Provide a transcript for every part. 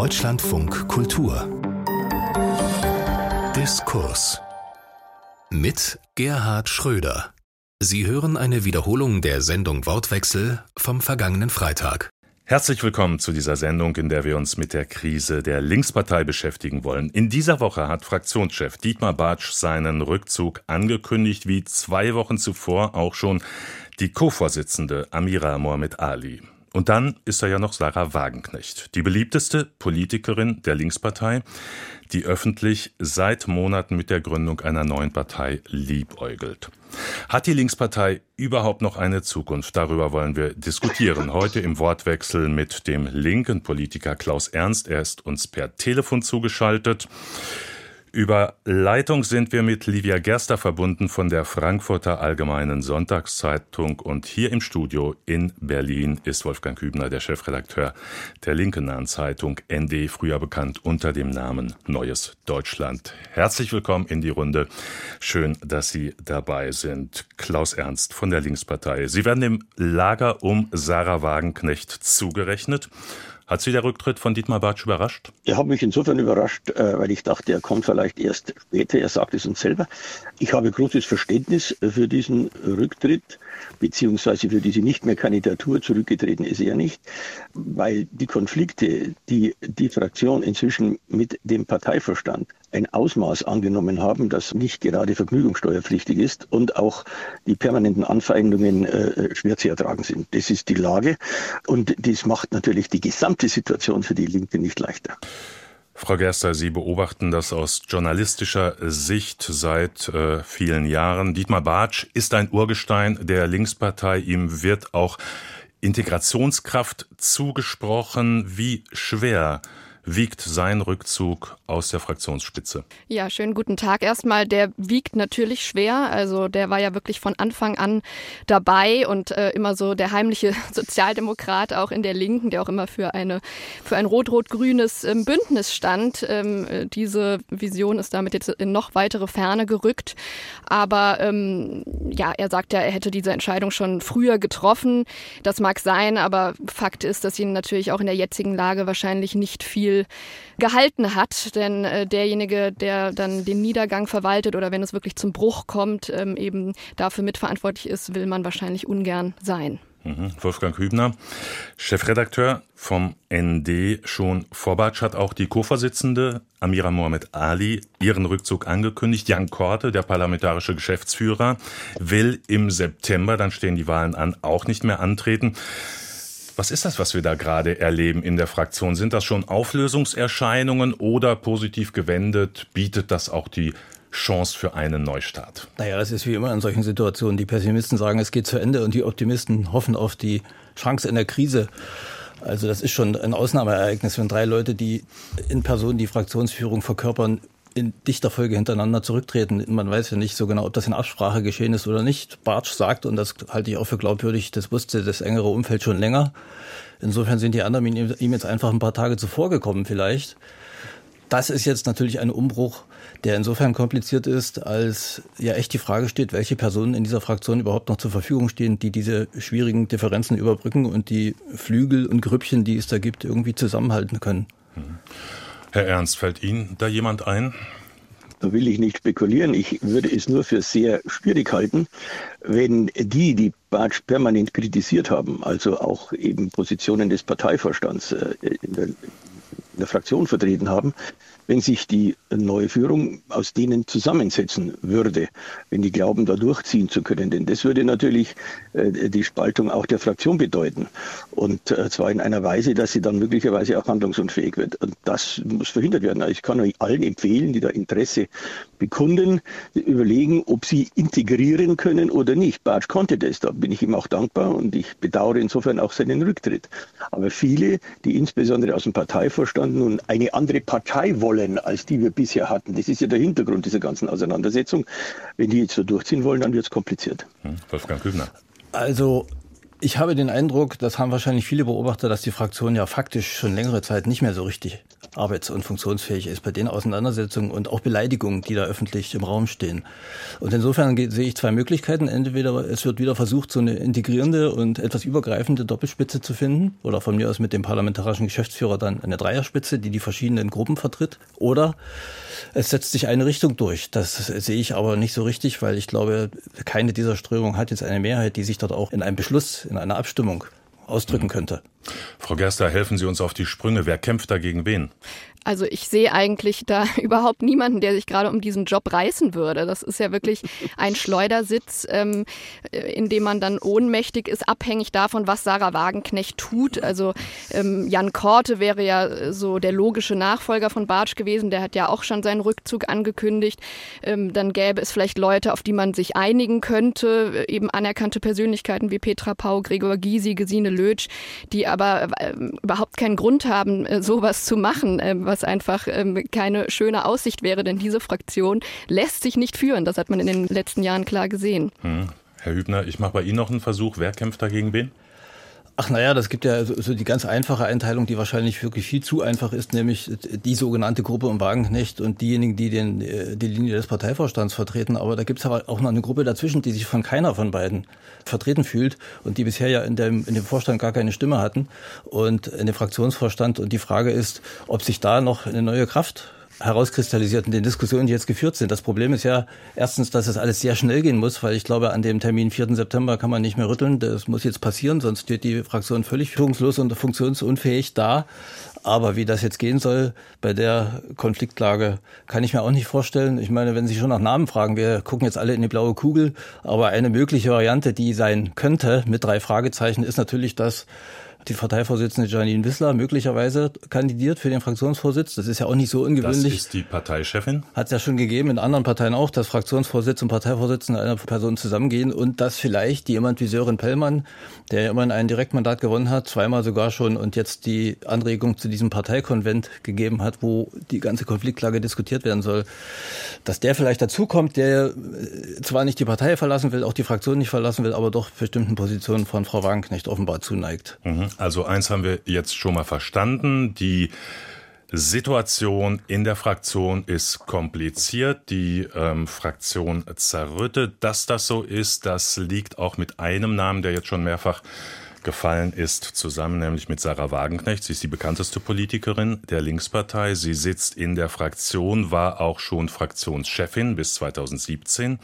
Deutschlandfunk Kultur Diskurs mit Gerhard Schröder. Sie hören eine Wiederholung der Sendung Wortwechsel vom vergangenen Freitag. Herzlich willkommen zu dieser Sendung, in der wir uns mit der Krise der Linkspartei beschäftigen wollen. In dieser Woche hat Fraktionschef Dietmar Bartsch seinen Rückzug angekündigt, wie zwei Wochen zuvor auch schon die Co-Vorsitzende Amira Mohamed Ali. Und dann ist da ja noch Sarah Wagenknecht, die beliebteste Politikerin der Linkspartei, die öffentlich seit Monaten mit der Gründung einer neuen Partei liebäugelt. Hat die Linkspartei überhaupt noch eine Zukunft? Darüber wollen wir diskutieren. Heute im Wortwechsel mit dem linken Politiker Klaus Ernst. Er ist uns per Telefon zugeschaltet. Über Leitung sind wir mit Livia Gerster verbunden von der Frankfurter Allgemeinen Sonntagszeitung und hier im Studio in Berlin ist Wolfgang Kübner, der Chefredakteur der linken nahen Zeitung ND, früher bekannt unter dem Namen Neues Deutschland. Herzlich willkommen in die Runde. Schön, dass Sie dabei sind. Klaus Ernst von der Linkspartei. Sie werden dem Lager um Sarah Wagenknecht zugerechnet. Hat Sie der Rücktritt von Dietmar Bartsch überrascht? Er hat mich insofern überrascht, äh, weil ich dachte, er kommt vielleicht erst später. Er sagt es uns selber. Ich habe großes Verständnis für diesen Rücktritt beziehungsweise für diese nicht mehr Kandidatur zurückgetreten ist er nicht, weil die Konflikte, die die Fraktion inzwischen mit dem Parteiverstand ein Ausmaß angenommen haben, das nicht gerade vergnügungssteuerpflichtig ist und auch die permanenten Anfeindungen äh, schwer zu ertragen sind. Das ist die Lage und das macht natürlich die gesamte Situation für die Linke nicht leichter. Frau Gerster, Sie beobachten das aus journalistischer Sicht seit äh, vielen Jahren. Dietmar Bartsch ist ein Urgestein der Linkspartei. Ihm wird auch Integrationskraft zugesprochen. Wie schwer wiegt sein Rückzug aus der Fraktionsspitze? Ja, schönen guten Tag erstmal. Der wiegt natürlich schwer. Also der war ja wirklich von Anfang an dabei und äh, immer so der heimliche Sozialdemokrat auch in der Linken, der auch immer für eine für ein rot-rot-grünes ähm, Bündnis stand. Ähm, äh, diese Vision ist damit jetzt in noch weitere Ferne gerückt. Aber ähm, ja, er sagt ja, er hätte diese Entscheidung schon früher getroffen. Das mag sein, aber Fakt ist, dass ihn natürlich auch in der jetzigen Lage wahrscheinlich nicht viel gehalten hat. Denn äh, derjenige, der dann den Niedergang verwaltet oder wenn es wirklich zum Bruch kommt, ähm, eben dafür mitverantwortlich ist, will man wahrscheinlich ungern sein. Mhm. Wolfgang Hübner, Chefredakteur vom ND, schon Vorbatsch hat auch die Co-Vorsitzende Amira Mohamed Ali ihren Rückzug angekündigt. Jan Korte, der parlamentarische Geschäftsführer, will im September, dann stehen die Wahlen an, auch nicht mehr antreten. Was ist das, was wir da gerade erleben in der Fraktion? Sind das schon Auflösungserscheinungen oder positiv gewendet bietet das auch die Chance für einen Neustart? Naja, das ist wie immer in solchen Situationen. Die Pessimisten sagen, es geht zu Ende und die Optimisten hoffen auf die Chance in der Krise. Also das ist schon ein Ausnahmeereignis, wenn drei Leute, die in Person die Fraktionsführung verkörpern, in dichter Folge hintereinander zurücktreten. Man weiß ja nicht so genau, ob das in Absprache geschehen ist oder nicht. Bartsch sagt, und das halte ich auch für glaubwürdig, das wusste das engere Umfeld schon länger. Insofern sind die anderen ihm jetzt einfach ein paar Tage zuvor gekommen vielleicht. Das ist jetzt natürlich ein Umbruch, der insofern kompliziert ist, als ja echt die Frage steht, welche Personen in dieser Fraktion überhaupt noch zur Verfügung stehen, die diese schwierigen Differenzen überbrücken und die Flügel und Grüppchen, die es da gibt, irgendwie zusammenhalten können. Mhm. Herr Ernst, fällt Ihnen da jemand ein? Da will ich nicht spekulieren. Ich würde es nur für sehr schwierig halten, wenn die, die Bartsch permanent kritisiert haben, also auch eben Positionen des Parteivorstands äh, in der, in der Fraktion vertreten haben, wenn sich die neue Führung aus denen zusammensetzen würde, wenn die glauben, da durchziehen zu können. Denn das würde natürlich äh, die Spaltung auch der Fraktion bedeuten. Und äh, zwar in einer Weise, dass sie dann möglicherweise auch handlungsunfähig wird. Und das muss verhindert werden. Also ich kann euch allen empfehlen, die da Interesse bekunden, überlegen, ob sie integrieren können oder nicht. Bartsch konnte das, da bin ich ihm auch dankbar und ich bedauere insofern auch seinen Rücktritt. Aber viele, die insbesondere aus dem Parteivorstand nun eine andere Partei wollen, als die wir bisher hatten. Das ist ja der Hintergrund dieser ganzen Auseinandersetzung. Wenn die jetzt so durchziehen wollen, dann wird es kompliziert. Wolfgang Kübner. Also ich habe den Eindruck, das haben wahrscheinlich viele Beobachter, dass die Fraktion ja faktisch schon längere Zeit nicht mehr so richtig arbeits- und funktionsfähig ist bei den Auseinandersetzungen und auch Beleidigungen, die da öffentlich im Raum stehen. Und insofern sehe ich zwei Möglichkeiten. Entweder es wird wieder versucht, so eine integrierende und etwas übergreifende Doppelspitze zu finden oder von mir aus mit dem parlamentarischen Geschäftsführer dann eine Dreierspitze, die die verschiedenen Gruppen vertritt. Oder es setzt sich eine Richtung durch. Das sehe ich aber nicht so richtig, weil ich glaube, keine dieser Strömungen hat jetzt eine Mehrheit, die sich dort auch in einem Beschluss, in einer Abstimmung ausdrücken könnte. Frau Gerster, helfen Sie uns auf die Sprünge. Wer kämpft da gegen wen? Also ich sehe eigentlich da überhaupt niemanden, der sich gerade um diesen Job reißen würde. Das ist ja wirklich ein Schleudersitz, ähm, in dem man dann ohnmächtig ist, abhängig davon, was Sarah Wagenknecht tut. Also ähm, Jan Korte wäre ja so der logische Nachfolger von Bartsch gewesen. Der hat ja auch schon seinen Rückzug angekündigt. Ähm, dann gäbe es vielleicht Leute, auf die man sich einigen könnte, eben anerkannte Persönlichkeiten wie Petra Pau, Gregor Gysi, Gesine Lötsch, die aber äh, überhaupt keinen Grund haben, äh, sowas zu machen, äh, was einfach ähm, keine schöne Aussicht wäre, denn diese Fraktion lässt sich nicht führen. Das hat man in den letzten Jahren klar gesehen. Hm. Herr Hübner, ich mache bei Ihnen noch einen Versuch. Wer kämpft dagegen wen? Ach naja, das gibt ja so, so, die ganz einfache Einteilung, die wahrscheinlich wirklich viel zu einfach ist, nämlich die sogenannte Gruppe um Wagenknecht und diejenigen, die den, äh, die Linie des Parteivorstands vertreten. Aber da gibt es aber auch noch eine Gruppe dazwischen, die sich von keiner von beiden vertreten fühlt und die bisher ja in dem, in dem Vorstand gar keine Stimme hatten und in dem Fraktionsvorstand. Und die Frage ist, ob sich da noch eine neue Kraft herauskristallisiert in den Diskussionen, die jetzt geführt sind. Das Problem ist ja erstens, dass es alles sehr schnell gehen muss, weil ich glaube, an dem Termin 4. September kann man nicht mehr rütteln. Das muss jetzt passieren, sonst steht die Fraktion völlig führungslos und funktionsunfähig da. Aber wie das jetzt gehen soll bei der Konfliktlage, kann ich mir auch nicht vorstellen. Ich meine, wenn Sie schon nach Namen fragen, wir gucken jetzt alle in die blaue Kugel, aber eine mögliche Variante, die sein könnte, mit drei Fragezeichen, ist natürlich, dass die Parteivorsitzende Janine Wissler möglicherweise kandidiert für den Fraktionsvorsitz. Das ist ja auch nicht so ungewöhnlich. Das ist die Parteichefin? Hat es ja schon gegeben, in anderen Parteien auch, dass Fraktionsvorsitz und Parteivorsitzende einer Person zusammengehen und dass vielleicht jemand wie Sören Pellmann, der ja immerhin ein Direktmandat gewonnen hat, zweimal sogar schon und jetzt die Anregung zu diesem Parteikonvent gegeben hat, wo die ganze Konfliktlage diskutiert werden soll, dass der vielleicht dazukommt, der zwar nicht die Partei verlassen will, auch die Fraktion nicht verlassen will, aber doch bestimmten Positionen von Frau Wagenknecht offenbar zuneigt. Mhm. Also eins haben wir jetzt schon mal verstanden. Die Situation in der Fraktion ist kompliziert, die ähm, Fraktion zerrüttet. Dass das so ist, das liegt auch mit einem Namen, der jetzt schon mehrfach gefallen ist, zusammen, nämlich mit Sarah Wagenknecht. Sie ist die bekannteste Politikerin der Linkspartei. Sie sitzt in der Fraktion, war auch schon Fraktionschefin bis 2017,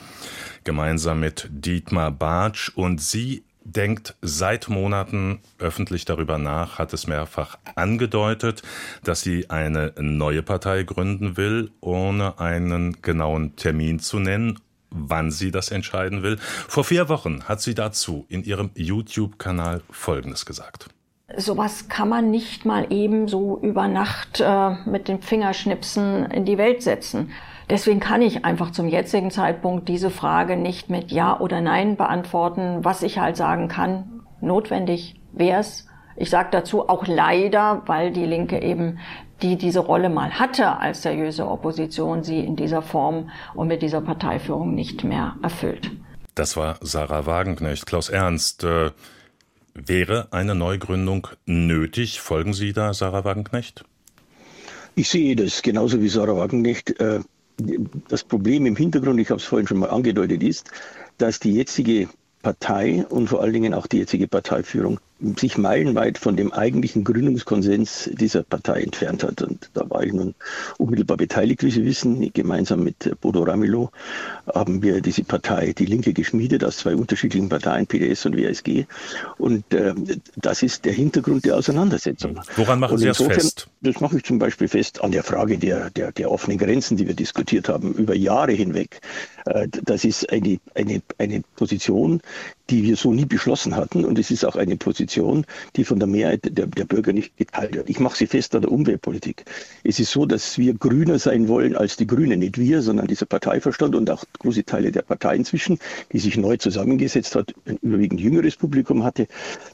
gemeinsam mit Dietmar Bartsch. Und sie denkt seit Monaten öffentlich darüber nach, hat es mehrfach angedeutet, dass sie eine neue Partei gründen will, ohne einen genauen Termin zu nennen wann sie das entscheiden will. Vor vier Wochen hat sie dazu in ihrem YouTube-Kanal Folgendes gesagt. Sowas kann man nicht mal eben so über Nacht äh, mit den Fingerschnipsen in die Welt setzen. Deswegen kann ich einfach zum jetzigen Zeitpunkt diese Frage nicht mit Ja oder Nein beantworten. Was ich halt sagen kann, notwendig wäre es. Ich sage dazu auch leider, weil die Linke eben, die diese Rolle mal hatte als seriöse Opposition, sie in dieser Form und mit dieser Parteiführung nicht mehr erfüllt. Das war Sarah Wagenknecht. Klaus Ernst, äh, wäre eine Neugründung nötig? Folgen Sie da Sarah Wagenknecht? Ich sehe das genauso wie Sarah Wagenknecht. Äh, das Problem im Hintergrund, ich habe es vorhin schon mal angedeutet, ist, dass die jetzige Partei und vor allen Dingen auch die jetzige Parteiführung sich meilenweit von dem eigentlichen Gründungskonsens dieser Partei entfernt hat. Und da war ich nun unmittelbar beteiligt, wie Sie wissen. Gemeinsam mit Bodo Ramelow haben wir diese Partei, die Linke, geschmiedet aus zwei unterschiedlichen Parteien, PDS und WSG. Und äh, das ist der Hintergrund der Auseinandersetzung. Woran machen Sie das fest? Das mache ich zum Beispiel fest an der Frage der, der, der offenen Grenzen, die wir diskutiert haben, über Jahre hinweg. Äh, das ist eine, eine, eine Position, die wir so nie beschlossen hatten. Und es ist auch eine Position, die von der Mehrheit der, der Bürger nicht geteilt wird. Ich mache sie fest an der Umweltpolitik. Es ist so, dass wir grüner sein wollen als die Grünen. Nicht wir, sondern dieser Parteiverstand und auch große Teile der Partei inzwischen, die sich neu zusammengesetzt hat, ein überwiegend jüngeres Publikum hatte.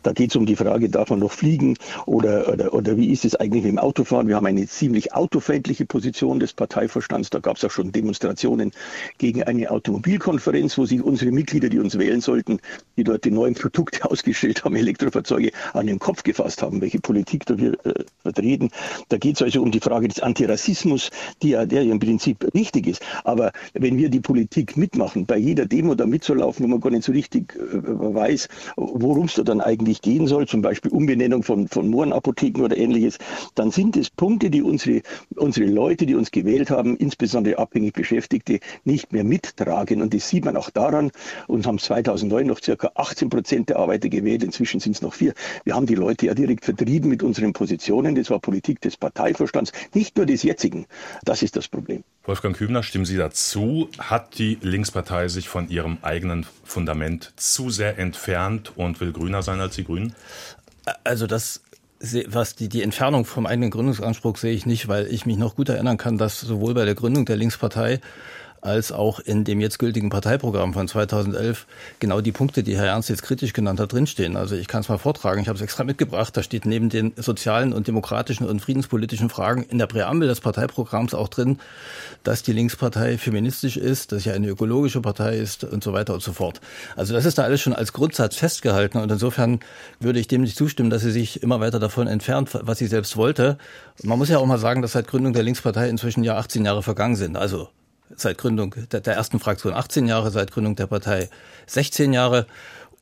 Da geht es um die Frage, darf man noch fliegen oder, oder, oder wie ist es eigentlich mit dem Auto? Autofahren. Wir haben eine ziemlich autofeindliche Position des Parteivorstands. Da gab es auch schon Demonstrationen gegen eine Automobilkonferenz, wo sich unsere Mitglieder, die uns wählen sollten, die dort die neuen Produkte ausgestellt haben, Elektrofahrzeuge, an den Kopf gefasst haben, welche Politik da wir äh, vertreten. Da geht es also um die Frage des Antirassismus, die ja, der ja im Prinzip richtig ist. Aber wenn wir die Politik mitmachen, bei jeder Demo da mitzulaufen, wo man gar nicht so richtig äh, weiß, worum es da dann eigentlich gehen soll, zum Beispiel Umbenennung von, von Mohrenapotheken oder ähnliches, dann sind es Punkte, die unsere, unsere Leute, die uns gewählt haben, insbesondere abhängig Beschäftigte, nicht mehr mittragen. Und das sieht man auch daran, uns haben 2009 noch circa 18 Prozent der Arbeiter gewählt, inzwischen sind es noch vier. Wir haben die Leute ja direkt vertrieben mit unseren Positionen. Das war Politik des Parteivorstands, nicht nur des jetzigen. Das ist das Problem. Wolfgang Kübner, stimmen Sie dazu? Hat die Linkspartei sich von ihrem eigenen Fundament zu sehr entfernt und will grüner sein als die Grünen? Also das was die, die Entfernung vom eigenen Gründungsanspruch sehe ich nicht, weil ich mich noch gut erinnern kann, dass sowohl bei der Gründung der Linkspartei als auch in dem jetzt gültigen Parteiprogramm von 2011 genau die Punkte, die Herr Ernst jetzt kritisch genannt hat, drinstehen. Also ich kann es mal vortragen. Ich habe es extra mitgebracht. Da steht neben den sozialen und demokratischen und friedenspolitischen Fragen in der Präambel des Parteiprogramms auch drin, dass die Linkspartei feministisch ist, dass sie eine ökologische Partei ist und so weiter und so fort. Also das ist da alles schon als Grundsatz festgehalten und insofern würde ich dem nicht zustimmen, dass sie sich immer weiter davon entfernt, was sie selbst wollte. Man muss ja auch mal sagen, dass seit Gründung der Linkspartei inzwischen ja 18 Jahre vergangen sind. Also seit Gründung der, ersten Fraktion 18 Jahre, seit Gründung der Partei 16 Jahre.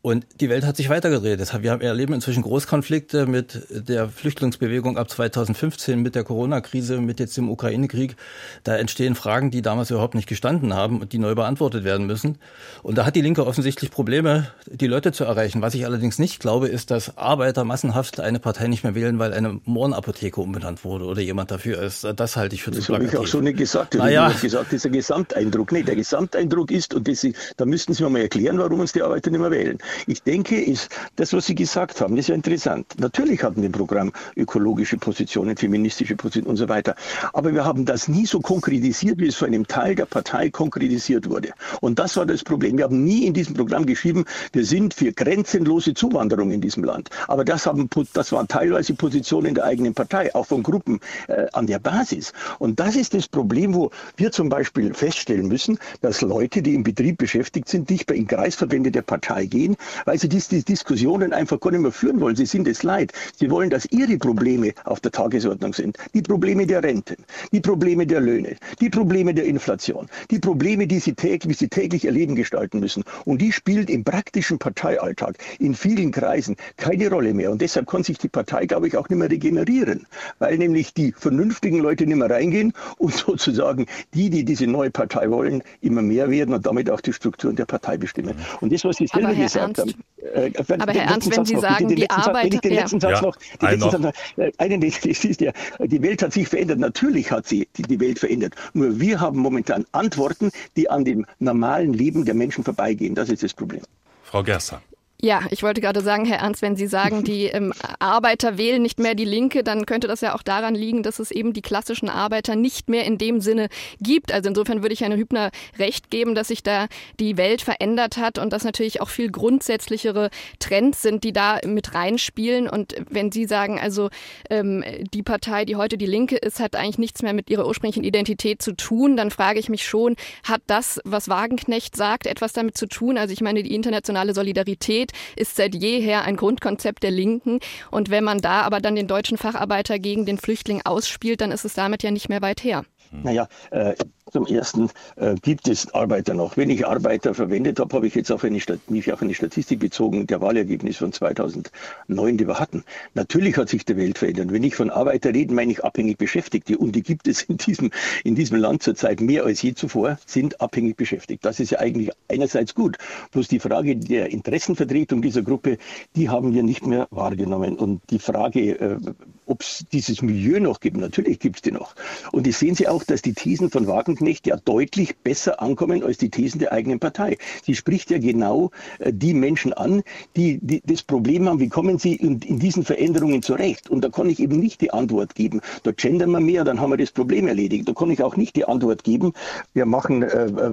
Und die Welt hat sich weitergedreht. Wir erleben inzwischen Großkonflikte mit der Flüchtlingsbewegung ab 2015, mit der Corona-Krise, mit jetzt dem Ukraine-Krieg. Da entstehen Fragen, die damals überhaupt nicht gestanden haben und die neu beantwortet werden müssen. Und da hat die Linke offensichtlich Probleme, die Leute zu erreichen. Was ich allerdings nicht glaube, ist, dass Arbeiter massenhaft eine Partei nicht mehr wählen, weil eine Mohrenapotheke umbenannt wurde oder jemand dafür ist. Das halte ich für zu Das habe ich auch so nicht gesagt. Das naja. Ich gesagt, das ist ein Gesamteindruck. Nee, der Gesamteindruck ist, und das, da müssten Sie mir mal erklären, warum uns die Arbeiter nicht mehr wählen. Ich denke, ist das, was Sie gesagt haben, ist ja interessant. Natürlich hatten wir im Programm ökologische Positionen, feministische Positionen und so weiter. Aber wir haben das nie so konkretisiert, wie es von einem Teil der Partei konkretisiert wurde. Und das war das Problem. Wir haben nie in diesem Programm geschrieben, wir sind für grenzenlose Zuwanderung in diesem Land. Aber das, haben, das waren teilweise Positionen der eigenen Partei, auch von Gruppen äh, an der Basis. Und das ist das Problem, wo wir zum Beispiel feststellen müssen, dass Leute, die im Betrieb beschäftigt sind, nicht mehr in Kreisverbände der Partei gehen, weil sie diese Diskussionen einfach gar nicht mehr führen wollen. Sie sind es leid. Sie wollen, dass ihre Probleme auf der Tagesordnung sind. Die Probleme der Renten, die Probleme der Löhne, die Probleme der Inflation, die Probleme, die sie täglich, die sie täglich erleben gestalten müssen. Und die spielt im praktischen Parteialltag in vielen Kreisen keine Rolle mehr. Und deshalb kann sich die Partei, glaube ich, auch nicht mehr regenerieren, weil nämlich die vernünftigen Leute nicht mehr reingehen und sozusagen die, die diese neue Partei wollen, immer mehr werden und damit auch die Strukturen der Partei bestimmen. Und das, was Sie selber gesagt haben, äh, Aber Herr Ernst, wenn Sie noch, sagen, die Arbeit... Den letzten Satz noch, den letzten Satz noch, einen, ist ja, die Welt hat sich verändert. Natürlich hat sie die, die Welt verändert. Nur wir haben momentan Antworten, die an dem normalen Leben der Menschen vorbeigehen. Das ist das Problem. Frau Gerster. Ja, ich wollte gerade sagen, Herr Ernst, wenn Sie sagen, die ähm, Arbeiter wählen nicht mehr die Linke, dann könnte das ja auch daran liegen, dass es eben die klassischen Arbeiter nicht mehr in dem Sinne gibt. Also insofern würde ich Herrn Hübner recht geben, dass sich da die Welt verändert hat und dass natürlich auch viel grundsätzlichere Trends sind, die da mit reinspielen. Und wenn Sie sagen, also ähm, die Partei, die heute die Linke ist, hat eigentlich nichts mehr mit ihrer ursprünglichen Identität zu tun, dann frage ich mich schon, hat das, was Wagenknecht sagt, etwas damit zu tun? Also ich meine, die internationale Solidarität Solidarität ist seit jeher ein Grundkonzept der Linken. Und wenn man da aber dann den deutschen Facharbeiter gegen den Flüchtling ausspielt, dann ist es damit ja nicht mehr weit her. Naja, äh, zum Ersten äh, gibt es Arbeiter noch. Wenn ich Arbeiter verwendet habe, habe ich jetzt auf eine, mich auf eine Statistik bezogen der Wahlergebnis von 2009, die wir hatten. Natürlich hat sich die Welt verändert. Wenn ich von Arbeiter rede, meine ich abhängig Beschäftigte. Und die gibt es in diesem, in diesem Land zurzeit mehr als je zuvor, sind abhängig beschäftigt. Das ist ja eigentlich einerseits gut. Bloß die Frage der Interessenvertretung dieser Gruppe, die haben wir nicht mehr wahrgenommen. Und die Frage, äh, ob es dieses Milieu noch gibt, natürlich gibt es die noch. Und die sehen Sie auch, dass die Thesen von Wagen Wagenknecht ja deutlich besser ankommen als die Thesen der eigenen Partei. Sie spricht ja genau äh, die Menschen an, die, die das Problem haben, wie kommen sie in, in, diesen Veränderungen zurecht? Und da kann ich eben nicht die Antwort geben, da gendern wir mehr, dann haben wir das Problem erledigt. Da kann ich auch nicht die Antwort geben, wir machen äh, äh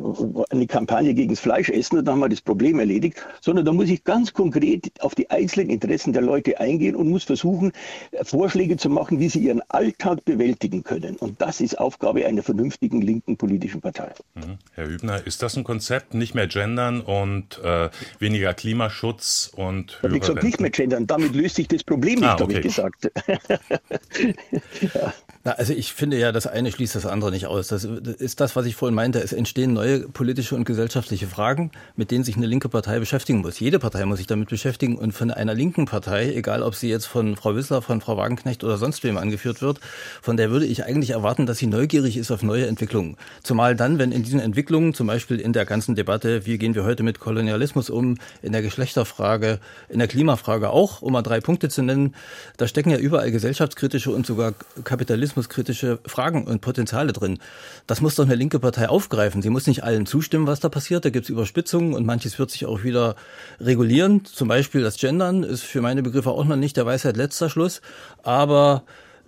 eine Kampagne gegen das Fleischessen und dann haben wir das Problem erledigt, sondern da muss ich ganz konkret auf die einzelnen Interessen der Leute eingehen und muss versuchen, äh, Vorschläge zu machen, wie sie ihren Alltag bewältigen können. Und das ist Aufgabe einer vernünftigen linken politischen Partei. Mhm. Herr Hübner, ist das ein Konzept, nicht mehr gendern und äh, weniger Klimaschutz und Wie gesagt, nicht mehr gendern, damit löst sich das Problem nicht, ah, okay. habe ich gesagt. ja. Na, also ich finde ja, das eine schließt das andere nicht aus. Das ist das, was ich vorhin meinte. Es entstehen neue politische und gesellschaftliche Fragen, mit denen sich eine linke Partei beschäftigen muss. Jede Partei muss sich damit beschäftigen. Und von einer linken Partei, egal ob sie jetzt von Frau Wissler, von Frau Wagenknecht oder sonst wem angeführt wird, von der würde ich eigentlich erwarten, dass sie neugierig ist auf neue Entwicklungen. Zumal dann, wenn in diesen Entwicklungen, zum Beispiel in der ganzen Debatte, wie gehen wir heute mit Kolonialismus um, in der Geschlechterfrage, in der Klimafrage auch, um mal drei Punkte zu nennen, da stecken ja überall gesellschaftskritische und sogar Kapitalismus kapitalismuskritische Fragen und Potenziale drin. Das muss doch eine linke Partei aufgreifen. Sie muss nicht allen zustimmen, was da passiert. Da gibt es Überspitzungen und manches wird sich auch wieder regulieren. Zum Beispiel das Gendern ist für meine Begriffe auch noch nicht der Weisheit letzter Schluss. Aber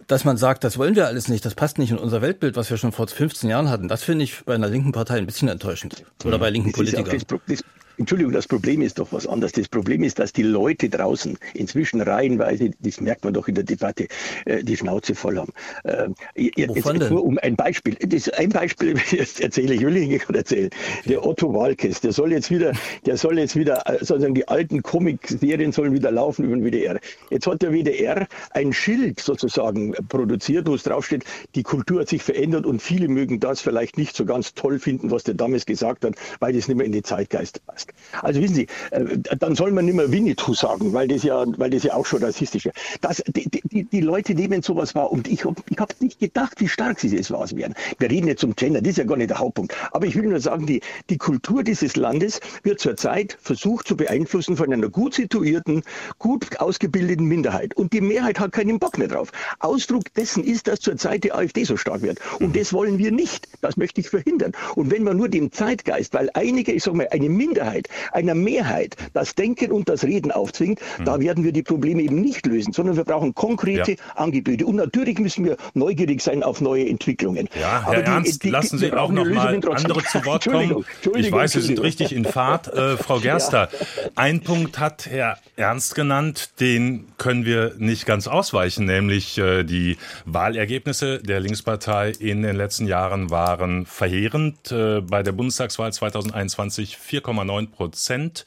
dass man sagt, das wollen wir alles nicht, das passt nicht in unser Weltbild, was wir schon vor 15 Jahren hatten, das finde ich bei einer linken Partei ein bisschen enttäuschend. Oder bei linken Politikern. Entschuldigung, das Problem ist doch was anderes. Das Problem ist, dass die Leute draußen inzwischen reihenweise, das merkt man doch in der Debatte, äh, die Schnauze voll haben. Äh, jetzt, Wovon denn? Nur um ein Beispiel. Das ein Beispiel jetzt erzähle ich, will ich nicht erzählen. Der Otto Walkes, der soll jetzt wieder, der soll jetzt wieder, äh, sozusagen die alten Comic-Serien sollen wieder laufen über den WDR. Jetzt hat der WDR ein Schild sozusagen produziert, wo es draufsteht, die Kultur hat sich verändert und viele mögen das vielleicht nicht so ganz toll finden, was der damals gesagt hat, weil das nicht mehr in die Zeitgeist passt ist. Also wissen Sie, äh, dann soll man nicht mehr Winnetou sagen, weil das ja, weil das ja auch schon rassistisch ist. Das, die, die, die Leute nehmen sowas wahr und ich, ich habe nicht gedacht, wie stark sie das wahr werden. Wir reden jetzt zum Gender, das ist ja gar nicht der Hauptpunkt. Aber ich will nur sagen, die, die Kultur dieses Landes wird zurzeit versucht zu beeinflussen von einer gut situierten, gut ausgebildeten Minderheit. Und die Mehrheit hat keinen Bock mehr drauf. Ausdruck dessen ist, dass zurzeit die AfD so stark wird. Und das wollen wir nicht. Das möchte ich verhindern. Und wenn man nur dem Zeitgeist, weil einige, ich sage mal, eine Minderheit Mehrheit, einer Mehrheit das Denken und das Reden aufzwingt, mhm. da werden wir die Probleme eben nicht lösen, sondern wir brauchen konkrete ja. Angebote. Und natürlich müssen wir neugierig sein auf neue Entwicklungen. Ja, Herr Aber Ernst, die, die, lassen Sie auch noch mal andere zu Wort kommen. ich weiß, Sie sind richtig in Fahrt. Äh, Frau Gerster, ja. ein Punkt hat Herr Ernst genannt, den können wir nicht ganz ausweichen, nämlich äh, die Wahlergebnisse der Linkspartei in den letzten Jahren waren verheerend. Äh, bei der Bundestagswahl 2021 4,9 Prozent.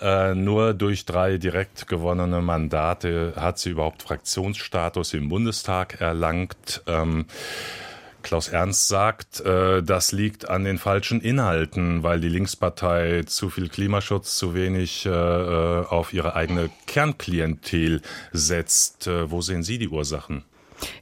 Äh, nur durch drei direkt gewonnene Mandate hat sie überhaupt Fraktionsstatus im Bundestag erlangt. Ähm, Klaus Ernst sagt, äh, das liegt an den falschen Inhalten, weil die Linkspartei zu viel Klimaschutz, zu wenig äh, auf ihre eigene Kernklientel setzt. Wo sehen Sie die Ursachen?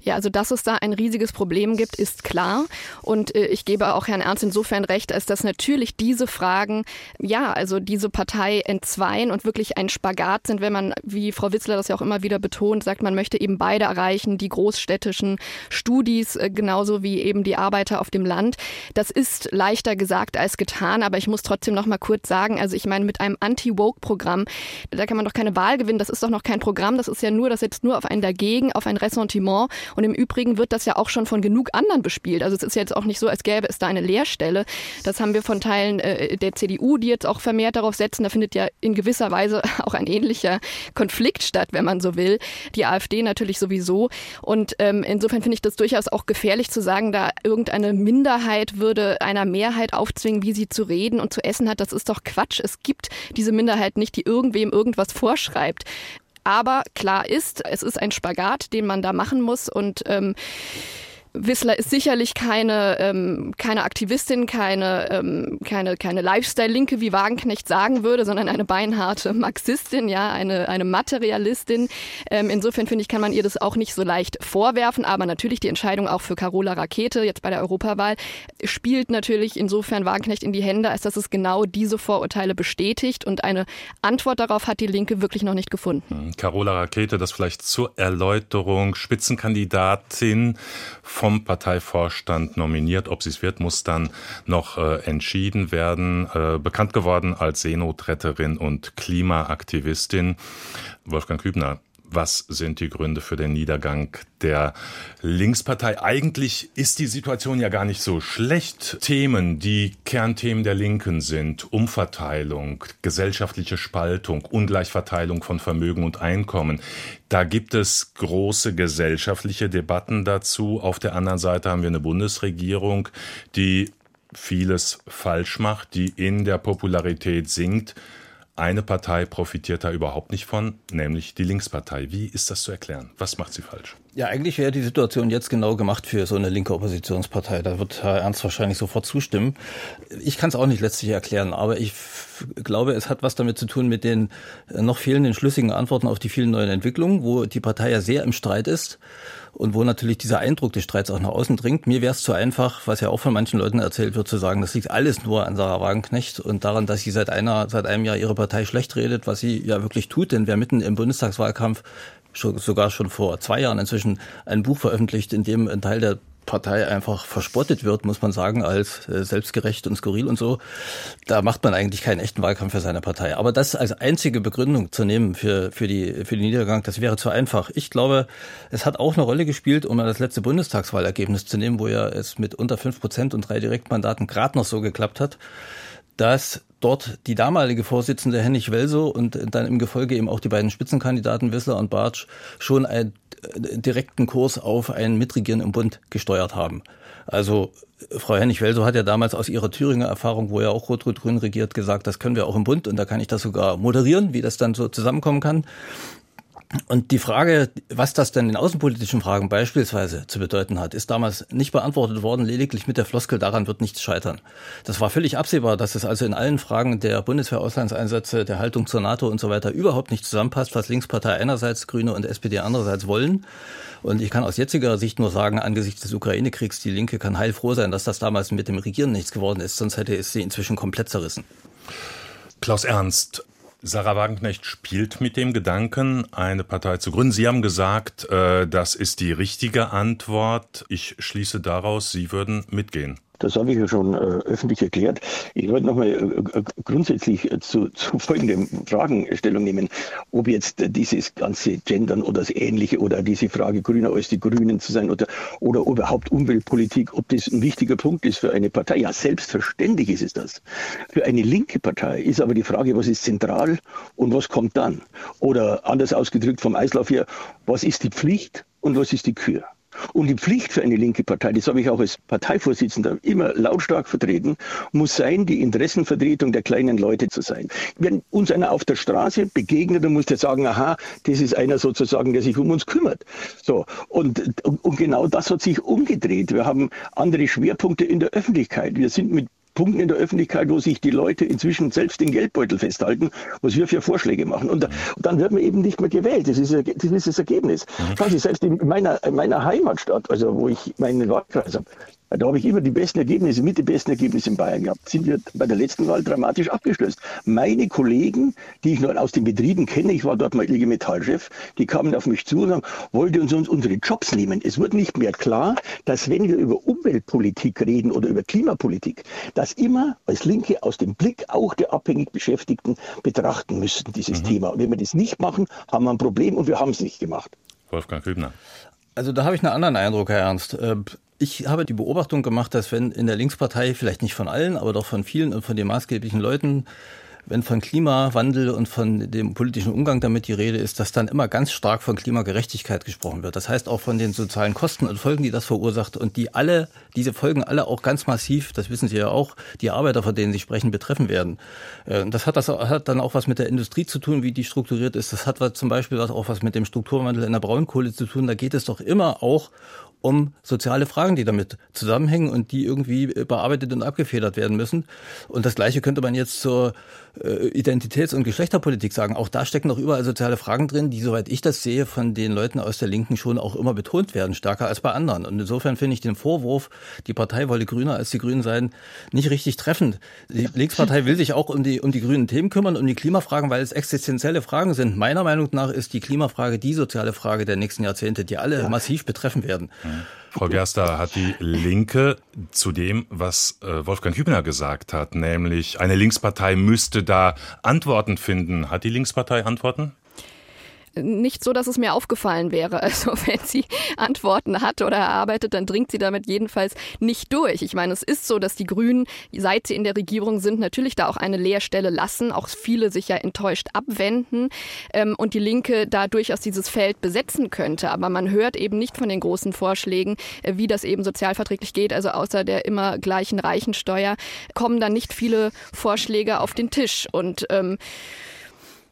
Ja, also dass es da ein riesiges Problem gibt, ist klar. Und äh, ich gebe auch Herrn Ernst insofern recht, als dass natürlich diese Fragen, ja, also diese Partei entzweien und wirklich ein Spagat sind, wenn man, wie Frau Witzler das ja auch immer wieder betont, sagt, man möchte eben beide erreichen, die großstädtischen Studis äh, genauso wie eben die Arbeiter auf dem Land. Das ist leichter gesagt als getan, aber ich muss trotzdem noch mal kurz sagen, also ich meine, mit einem Anti-Woke-Programm, da kann man doch keine Wahl gewinnen, das ist doch noch kein Programm, das ist ja nur, das setzt nur auf ein Dagegen, auf ein Ressentiment und im Übrigen wird das ja auch schon von genug anderen bespielt. Also es ist jetzt auch nicht so, als gäbe es da eine Leerstelle. Das haben wir von Teilen äh, der CDU, die jetzt auch vermehrt darauf setzen. Da findet ja in gewisser Weise auch ein ähnlicher Konflikt statt, wenn man so will. Die AfD natürlich sowieso. Und ähm, insofern finde ich das durchaus auch gefährlich zu sagen, da irgendeine Minderheit würde einer Mehrheit aufzwingen, wie sie zu reden und zu essen hat. Das ist doch Quatsch. Es gibt diese Minderheit nicht, die irgendwem irgendwas vorschreibt. Aber klar ist, es ist ein Spagat, den man da machen muss und ähm, Wissler ist sicherlich keine, ähm, keine Aktivistin, keine, ähm, keine, keine Lifestyle-Linke, wie Wagenknecht sagen würde, sondern eine beinharte Marxistin, ja, eine, eine Materialistin. Ähm, insofern finde ich, kann man ihr das auch nicht so leicht vorwerfen, aber natürlich die Entscheidung auch für Carola Rakete jetzt bei der Europawahl spielt natürlich insofern Wagenknecht in die Hände, als dass es genau diese Vorurteile bestätigt und eine Antwort darauf hat die Linke wirklich noch nicht gefunden. Hm, Carola Rakete, das vielleicht zur Erläuterung, Spitzenkandidatin vom Parteivorstand nominiert. Ob sie es wird, muss dann noch äh, entschieden werden. Äh, bekannt geworden als Seenotretterin und Klimaaktivistin. Wolfgang Kübner, was sind die Gründe für den Niedergang der Linkspartei? Eigentlich ist die Situation ja gar nicht so schlecht. Themen, die Kernthemen der Linken sind, Umverteilung, gesellschaftliche Spaltung, Ungleichverteilung von Vermögen und Einkommen. Da gibt es große gesellschaftliche Debatten dazu. Auf der anderen Seite haben wir eine Bundesregierung, die vieles falsch macht, die in der Popularität sinkt. Eine Partei profitiert da überhaupt nicht von, nämlich die Linkspartei. Wie ist das zu erklären? Was macht sie falsch? Ja, eigentlich wäre die Situation jetzt genau gemacht für so eine linke Oppositionspartei. Da wird Herr Ernst wahrscheinlich sofort zustimmen. Ich kann es auch nicht letztlich erklären, aber ich glaube, es hat was damit zu tun mit den noch fehlenden schlüssigen Antworten auf die vielen neuen Entwicklungen, wo die Partei ja sehr im Streit ist und wo natürlich dieser Eindruck des Streits auch nach außen dringt. Mir wäre es zu einfach, was ja auch von manchen Leuten erzählt wird, zu sagen, das liegt alles nur an Sarah Wagenknecht und daran, dass sie seit einer, seit einem Jahr ihre Partei schlecht redet, was sie ja wirklich tut, denn wer mitten im Bundestagswahlkampf sogar schon vor zwei Jahren inzwischen ein Buch veröffentlicht, in dem ein Teil der Partei einfach verspottet wird, muss man sagen, als äh, selbstgerecht und skurril und so, da macht man eigentlich keinen echten Wahlkampf für seine Partei. Aber das als einzige Begründung zu nehmen für, für, die, für den Niedergang, das wäre zu einfach. Ich glaube, es hat auch eine Rolle gespielt, um das letzte Bundestagswahlergebnis zu nehmen, wo ja es mit unter fünf Prozent und drei Direktmandaten gerade noch so geklappt hat, dass dort die damalige Vorsitzende Hennig Welso und dann im Gefolge eben auch die beiden Spitzenkandidaten Wissler und Bartsch schon einen äh, direkten Kurs auf ein Mitregieren im Bund gesteuert haben. Also Frau Hennig-Welso hat ja damals aus ihrer Thüringer Erfahrung, wo ja auch Rot-Rot-Grün regiert, gesagt, das können wir auch im Bund und da kann ich das sogar moderieren, wie das dann so zusammenkommen kann. Und die Frage, was das denn in außenpolitischen Fragen beispielsweise zu bedeuten hat, ist damals nicht beantwortet worden, lediglich mit der Floskel, daran wird nichts scheitern. Das war völlig absehbar, dass es also in allen Fragen der Bundeswehr-Auslandseinsätze, der Haltung zur NATO und so weiter überhaupt nicht zusammenpasst, was Linkspartei einerseits, Grüne und SPD andererseits wollen. Und ich kann aus jetziger Sicht nur sagen, angesichts des Ukraine-Kriegs, die Linke kann heilfroh sein, dass das damals mit dem Regieren nichts geworden ist, sonst hätte es sie inzwischen komplett zerrissen. Klaus Ernst, Sarah Wagenknecht spielt mit dem Gedanken, eine Partei zu gründen. Sie haben gesagt, äh, das ist die richtige Antwort. Ich schließe daraus, Sie würden mitgehen. Das habe ich ja schon äh, öffentlich erklärt. Ich wollte nochmal äh, äh, grundsätzlich äh, zu, zu folgenden Fragen Stellung nehmen. Ob jetzt äh, dieses ganze Gendern oder das Ähnliche oder diese Frage grüner als die Grünen zu sein oder, oder überhaupt Umweltpolitik, ob das ein wichtiger Punkt ist für eine Partei. Ja, selbstverständlich ist es das. Für eine linke Partei ist aber die Frage, was ist zentral und was kommt dann? Oder anders ausgedrückt vom Eislauf her, was ist die Pflicht und was ist die Kür? Und die Pflicht für eine linke Partei, das habe ich auch als Parteivorsitzender immer lautstark vertreten, muss sein, die Interessenvertretung der kleinen Leute zu sein. Wenn uns einer auf der Straße begegnet, dann muss der sagen, aha, das ist einer sozusagen, der sich um uns kümmert. So. Und, und genau das hat sich umgedreht. Wir haben andere Schwerpunkte in der Öffentlichkeit. Wir sind mit Punkten in der Öffentlichkeit, wo sich die Leute inzwischen selbst den Geldbeutel festhalten, was wir für Vorschläge machen. Und, und dann wird man eben nicht mehr gewählt. Das ist, das, ist das Ergebnis. Mhm. Selbst in meiner, in meiner Heimatstadt, also wo ich meinen Wahlkreis habe, da habe ich immer die besten Ergebnisse, mit den besten Ergebnissen in Bayern gehabt. Sind wir bei der letzten Wahl dramatisch abgeschlossen. Meine Kollegen, die ich nur aus den Betrieben kenne, ich war dort mal IG Metallchef, die kamen auf mich zu und sagen, wollte uns, uns unsere Jobs nehmen. Es wird nicht mehr klar, dass wenn wir über Umweltpolitik reden oder über Klimapolitik, das immer als Linke aus dem Blick auch der abhängig Beschäftigten betrachten müssten, dieses mhm. Thema. Und wenn wir das nicht machen, haben wir ein Problem und wir haben es nicht gemacht. Wolfgang Kübner. Also da habe ich einen anderen Eindruck, Herr Ernst. Ich habe die Beobachtung gemacht, dass wenn in der Linkspartei, vielleicht nicht von allen, aber doch von vielen und von den maßgeblichen Leuten, wenn von Klimawandel und von dem politischen Umgang damit die Rede ist, dass dann immer ganz stark von Klimagerechtigkeit gesprochen wird. Das heißt auch von den sozialen Kosten und Folgen, die das verursacht und die alle, diese Folgen alle auch ganz massiv, das wissen Sie ja auch, die Arbeiter, von denen Sie sprechen, betreffen werden. Äh, das hat, das hat dann auch was mit der Industrie zu tun, wie die strukturiert ist. Das hat zum Beispiel auch was mit dem Strukturwandel in der Braunkohle zu tun. Da geht es doch immer auch um soziale Fragen, die damit zusammenhängen und die irgendwie bearbeitet und abgefedert werden müssen. Und das Gleiche könnte man jetzt zur äh, Identitäts- und Geschlechterpolitik sagen. Auch da stecken noch überall soziale Fragen drin, die, soweit ich das sehe, von den Leuten aus der Linken schon auch immer betont werden, stärker als bei anderen. Und insofern finde ich den Vorwurf, die Partei wolle grüner als die Grünen sein, nicht richtig treffend. Die Linkspartei will sich auch um die, um die grünen Themen kümmern, um die Klimafragen, weil es existenzielle Fragen sind. Meiner Meinung nach ist die Klimafrage die soziale Frage der nächsten Jahrzehnte, die alle ja. massiv betreffen werden. Frau Gerster, hat die Linke zu dem, was äh, Wolfgang Hübner gesagt hat, nämlich eine Linkspartei müsste da Antworten finden. Hat die Linkspartei Antworten? Nicht so, dass es mir aufgefallen wäre. Also wenn sie Antworten hat oder erarbeitet, dann dringt sie damit jedenfalls nicht durch. Ich meine, es ist so, dass die Grünen, seit sie in der Regierung sind, natürlich da auch eine Leerstelle lassen, auch viele sich ja enttäuscht abwenden ähm, und die Linke da durchaus dieses Feld besetzen könnte. Aber man hört eben nicht von den großen Vorschlägen, äh, wie das eben sozialverträglich geht. Also außer der immer gleichen Reichensteuer kommen dann nicht viele Vorschläge auf den Tisch. Und ähm,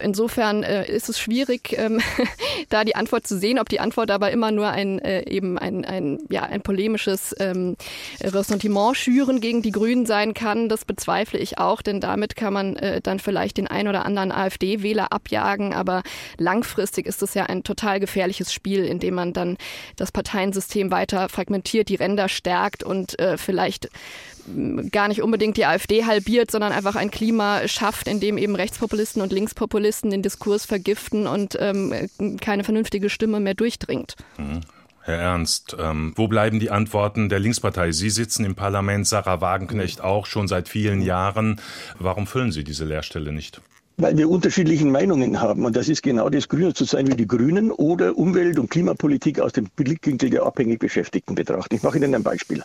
Insofern äh, ist es schwierig, ähm, da die Antwort zu sehen, ob die Antwort aber immer nur ein äh, eben ein, ein, ja, ein polemisches ähm, Ressentiment schüren gegen die Grünen sein kann. Das bezweifle ich auch, denn damit kann man äh, dann vielleicht den ein oder anderen AfD-Wähler abjagen. Aber langfristig ist es ja ein total gefährliches Spiel, in dem man dann das Parteiensystem weiter fragmentiert, die Ränder stärkt und äh, vielleicht gar nicht unbedingt die AfD halbiert, sondern einfach ein Klima schafft, in dem eben Rechtspopulisten und Linkspopulisten den Diskurs vergiften und ähm, keine vernünftige Stimme mehr durchdringt. Mhm. Herr Ernst, ähm, wo bleiben die Antworten der Linkspartei? Sie sitzen im Parlament, Sarah Wagenknecht auch schon seit vielen Jahren. Warum füllen Sie diese Lehrstelle nicht? Weil wir unterschiedliche Meinungen haben. Und das ist genau das Grüne zu sein wie die Grünen oder Umwelt- und Klimapolitik aus dem Blickwinkel der abhängig Beschäftigten betrachten. Ich mache Ihnen ein Beispiel.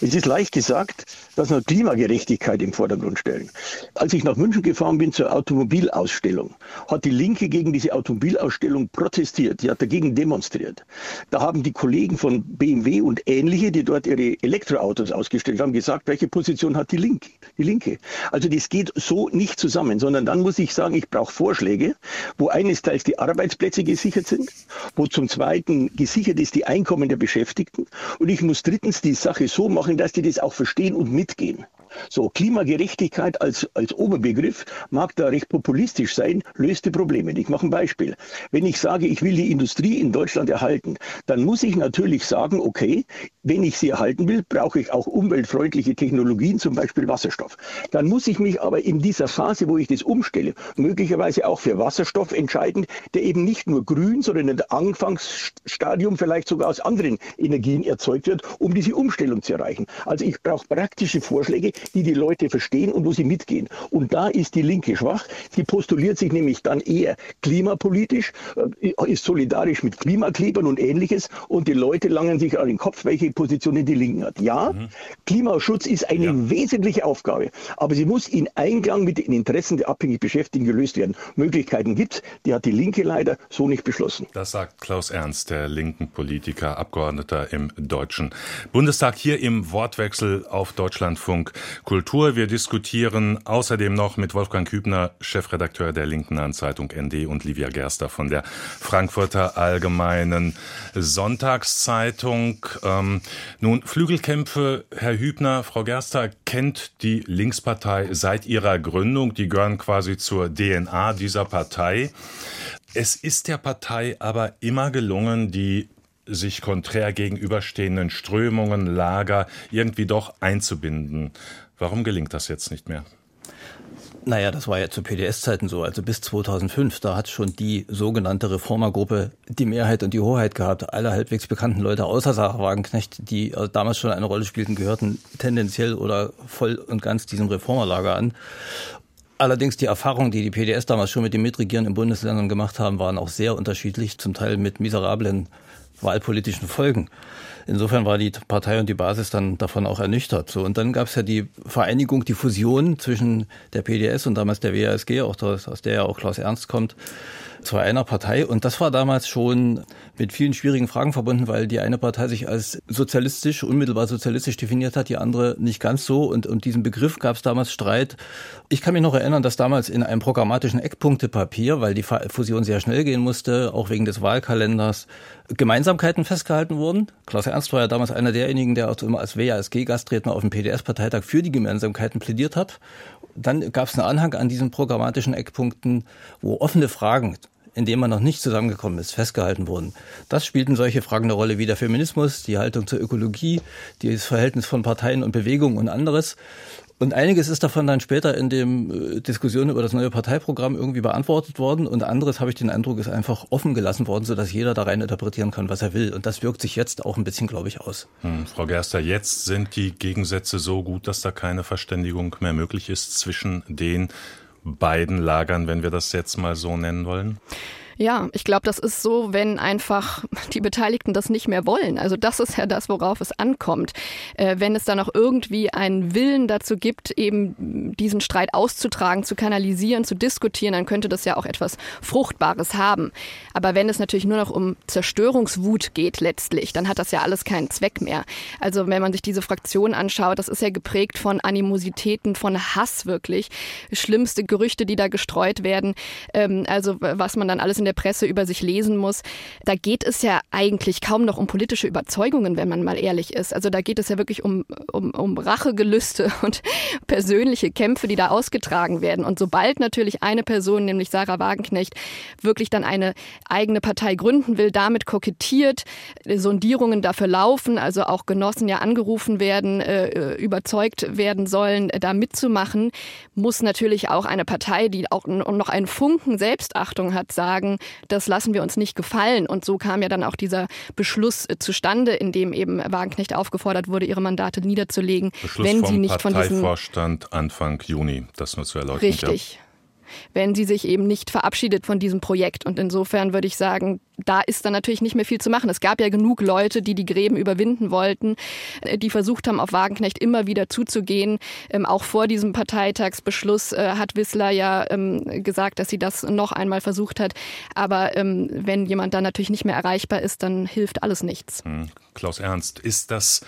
Es ist leicht gesagt, dass wir Klimagerechtigkeit im Vordergrund stellen. Als ich nach München gefahren bin zur Automobilausstellung, hat die Linke gegen diese Automobilausstellung protestiert. Die hat dagegen demonstriert. Da haben die Kollegen von BMW und ähnliche, die dort ihre Elektroautos ausgestellt haben, gesagt, welche Position hat die Linke? Die Linke. Also das geht so nicht zusammen, sondern dann muss ich sagen, ich brauche Vorschläge, wo eines Teils die Arbeitsplätze gesichert sind, wo zum Zweiten gesichert ist die Einkommen der Beschäftigten und ich muss drittens die Sache so machen, dass die das auch verstehen und mitgehen. So, Klimagerechtigkeit als, als Oberbegriff mag da recht populistisch sein, löst die Probleme. Ich mache ein Beispiel. Wenn ich sage, ich will die Industrie in Deutschland erhalten, dann muss ich natürlich sagen, okay, wenn ich sie erhalten will, brauche ich auch umweltfreundliche Technologien, zum Beispiel Wasserstoff. Dann muss ich mich aber in dieser Phase, wo ich das umstelle, möglicherweise auch für Wasserstoff entscheiden, der eben nicht nur grün, sondern in der Anfangsstadium vielleicht sogar aus anderen Energien erzeugt wird, um diese Umstellung zu erreichen. Also ich brauche praktische Vorschläge, die die Leute verstehen und wo sie mitgehen. Und da ist die Linke schwach. Sie postuliert sich nämlich dann eher klimapolitisch, äh, ist solidarisch mit Klimaklebern und ähnliches und die Leute langen sich an den Kopf, welche Positionen die Linken hat. Ja, mhm. Klimaschutz ist eine ja. wesentliche Aufgabe, aber sie muss in Einklang mit den Interessen der abhängig Beschäftigten gelöst werden. Möglichkeiten gibt die hat die Linke leider so nicht beschlossen. Das sagt Klaus Ernst, der linken Politiker, Abgeordneter im Deutschen Bundestag, hier im Wortwechsel auf Deutschlandfunk Kultur. Wir diskutieren außerdem noch mit Wolfgang Kübner, Chefredakteur der Linken Anzeitung ND und Livia Gerster von der Frankfurter Allgemeinen Sonntagszeitung. Ähm, nun, Flügelkämpfe, Herr Hübner, Frau Gerster kennt die Linkspartei seit ihrer Gründung. Die gehören quasi zur DNA dieser Partei. Es ist der Partei aber immer gelungen, die sich konträr gegenüberstehenden Strömungen, Lager irgendwie doch einzubinden. Warum gelingt das jetzt nicht mehr? Naja, das war ja zu PDS-Zeiten so. Also bis 2005, da hat schon die sogenannte Reformergruppe die Mehrheit und die Hoheit gehabt. Alle halbwegs bekannten Leute außer Sarah Wagenknecht, die äh, damals schon eine Rolle spielten, gehörten tendenziell oder voll und ganz diesem Reformerlager an. Allerdings die Erfahrungen, die die PDS damals schon mit dem Mitregieren in Bundesländern gemacht haben, waren auch sehr unterschiedlich, zum Teil mit miserablen wahlpolitischen Folgen. Insofern war die Partei und die Basis dann davon auch ernüchtert. So und dann gab es ja die Vereinigung, die Fusion zwischen der PDS und damals der WASG, auch aus, aus der ja auch Klaus Ernst kommt, zu einer Partei. Und das war damals schon mit vielen schwierigen Fragen verbunden, weil die eine Partei sich als sozialistisch, unmittelbar sozialistisch definiert hat, die andere nicht ganz so. Und um diesen Begriff gab es damals Streit. Ich kann mich noch erinnern, dass damals in einem programmatischen Eckpunktepapier, weil die Fusion sehr schnell gehen musste, auch wegen des Wahlkalenders, Gemeinsamkeiten festgehalten wurden. Klaus Ernst war ja damals einer derjenigen, der auch immer als WASG-Gastredner auf dem PDS-Parteitag für die Gemeinsamkeiten plädiert hat. Dann gab es einen Anhang an diesen programmatischen Eckpunkten, wo offene Fragen in dem man noch nicht zusammengekommen ist, festgehalten wurden. Das spielten solche Fragen eine Rolle wie der Feminismus, die Haltung zur Ökologie, das Verhältnis von Parteien und Bewegungen und anderes. Und einiges ist davon dann später in dem äh, Diskussion über das neue Parteiprogramm irgendwie beantwortet worden und anderes habe ich den Eindruck ist einfach offen gelassen worden, sodass jeder da rein interpretieren kann, was er will. Und das wirkt sich jetzt auch ein bisschen, glaube ich, aus. Hm, Frau Gerster, jetzt sind die Gegensätze so gut, dass da keine Verständigung mehr möglich ist zwischen den beiden Lagern, wenn wir das jetzt mal so nennen wollen? Ja, ich glaube, das ist so, wenn einfach die Beteiligten das nicht mehr wollen. Also das ist ja das, worauf es ankommt. Äh, wenn es da noch irgendwie einen Willen dazu gibt, eben diesen Streit auszutragen, zu kanalisieren, zu diskutieren, dann könnte das ja auch etwas Fruchtbares haben. Aber wenn es natürlich nur noch um Zerstörungswut geht letztlich, dann hat das ja alles keinen Zweck mehr. Also wenn man sich diese Fraktion anschaut, das ist ja geprägt von Animositäten, von Hass wirklich. Schlimmste Gerüchte, die da gestreut werden. Ähm, also was man dann alles in der Presse über sich lesen muss. Da geht es ja eigentlich kaum noch um politische Überzeugungen, wenn man mal ehrlich ist. Also da geht es ja wirklich um, um, um Rachegelüste und persönliche Kämpfe, die da ausgetragen werden. Und sobald natürlich eine Person, nämlich Sarah Wagenknecht, wirklich dann eine eigene Partei gründen will, damit kokettiert, Sondierungen dafür laufen, also auch Genossen ja angerufen werden, äh, überzeugt werden sollen, da mitzumachen, muss natürlich auch eine Partei, die auch noch einen Funken Selbstachtung hat, sagen, das lassen wir uns nicht gefallen. Und so kam ja dann auch dieser Beschluss äh, zustande, in dem eben Wagenknecht aufgefordert wurde, ihre Mandate niederzulegen, Beschluss wenn sie nicht von diesem Parteivorstand Anfang Juni, das nur zu erläutern. Richtig. Ja wenn sie sich eben nicht verabschiedet von diesem Projekt. Und insofern würde ich sagen, da ist dann natürlich nicht mehr viel zu machen. Es gab ja genug Leute, die die Gräben überwinden wollten, äh, die versucht haben, auf Wagenknecht immer wieder zuzugehen. Ähm, auch vor diesem Parteitagsbeschluss äh, hat Wissler ja ähm, gesagt, dass sie das noch einmal versucht hat. Aber ähm, wenn jemand dann natürlich nicht mehr erreichbar ist, dann hilft alles nichts. Hm. Klaus Ernst, ist das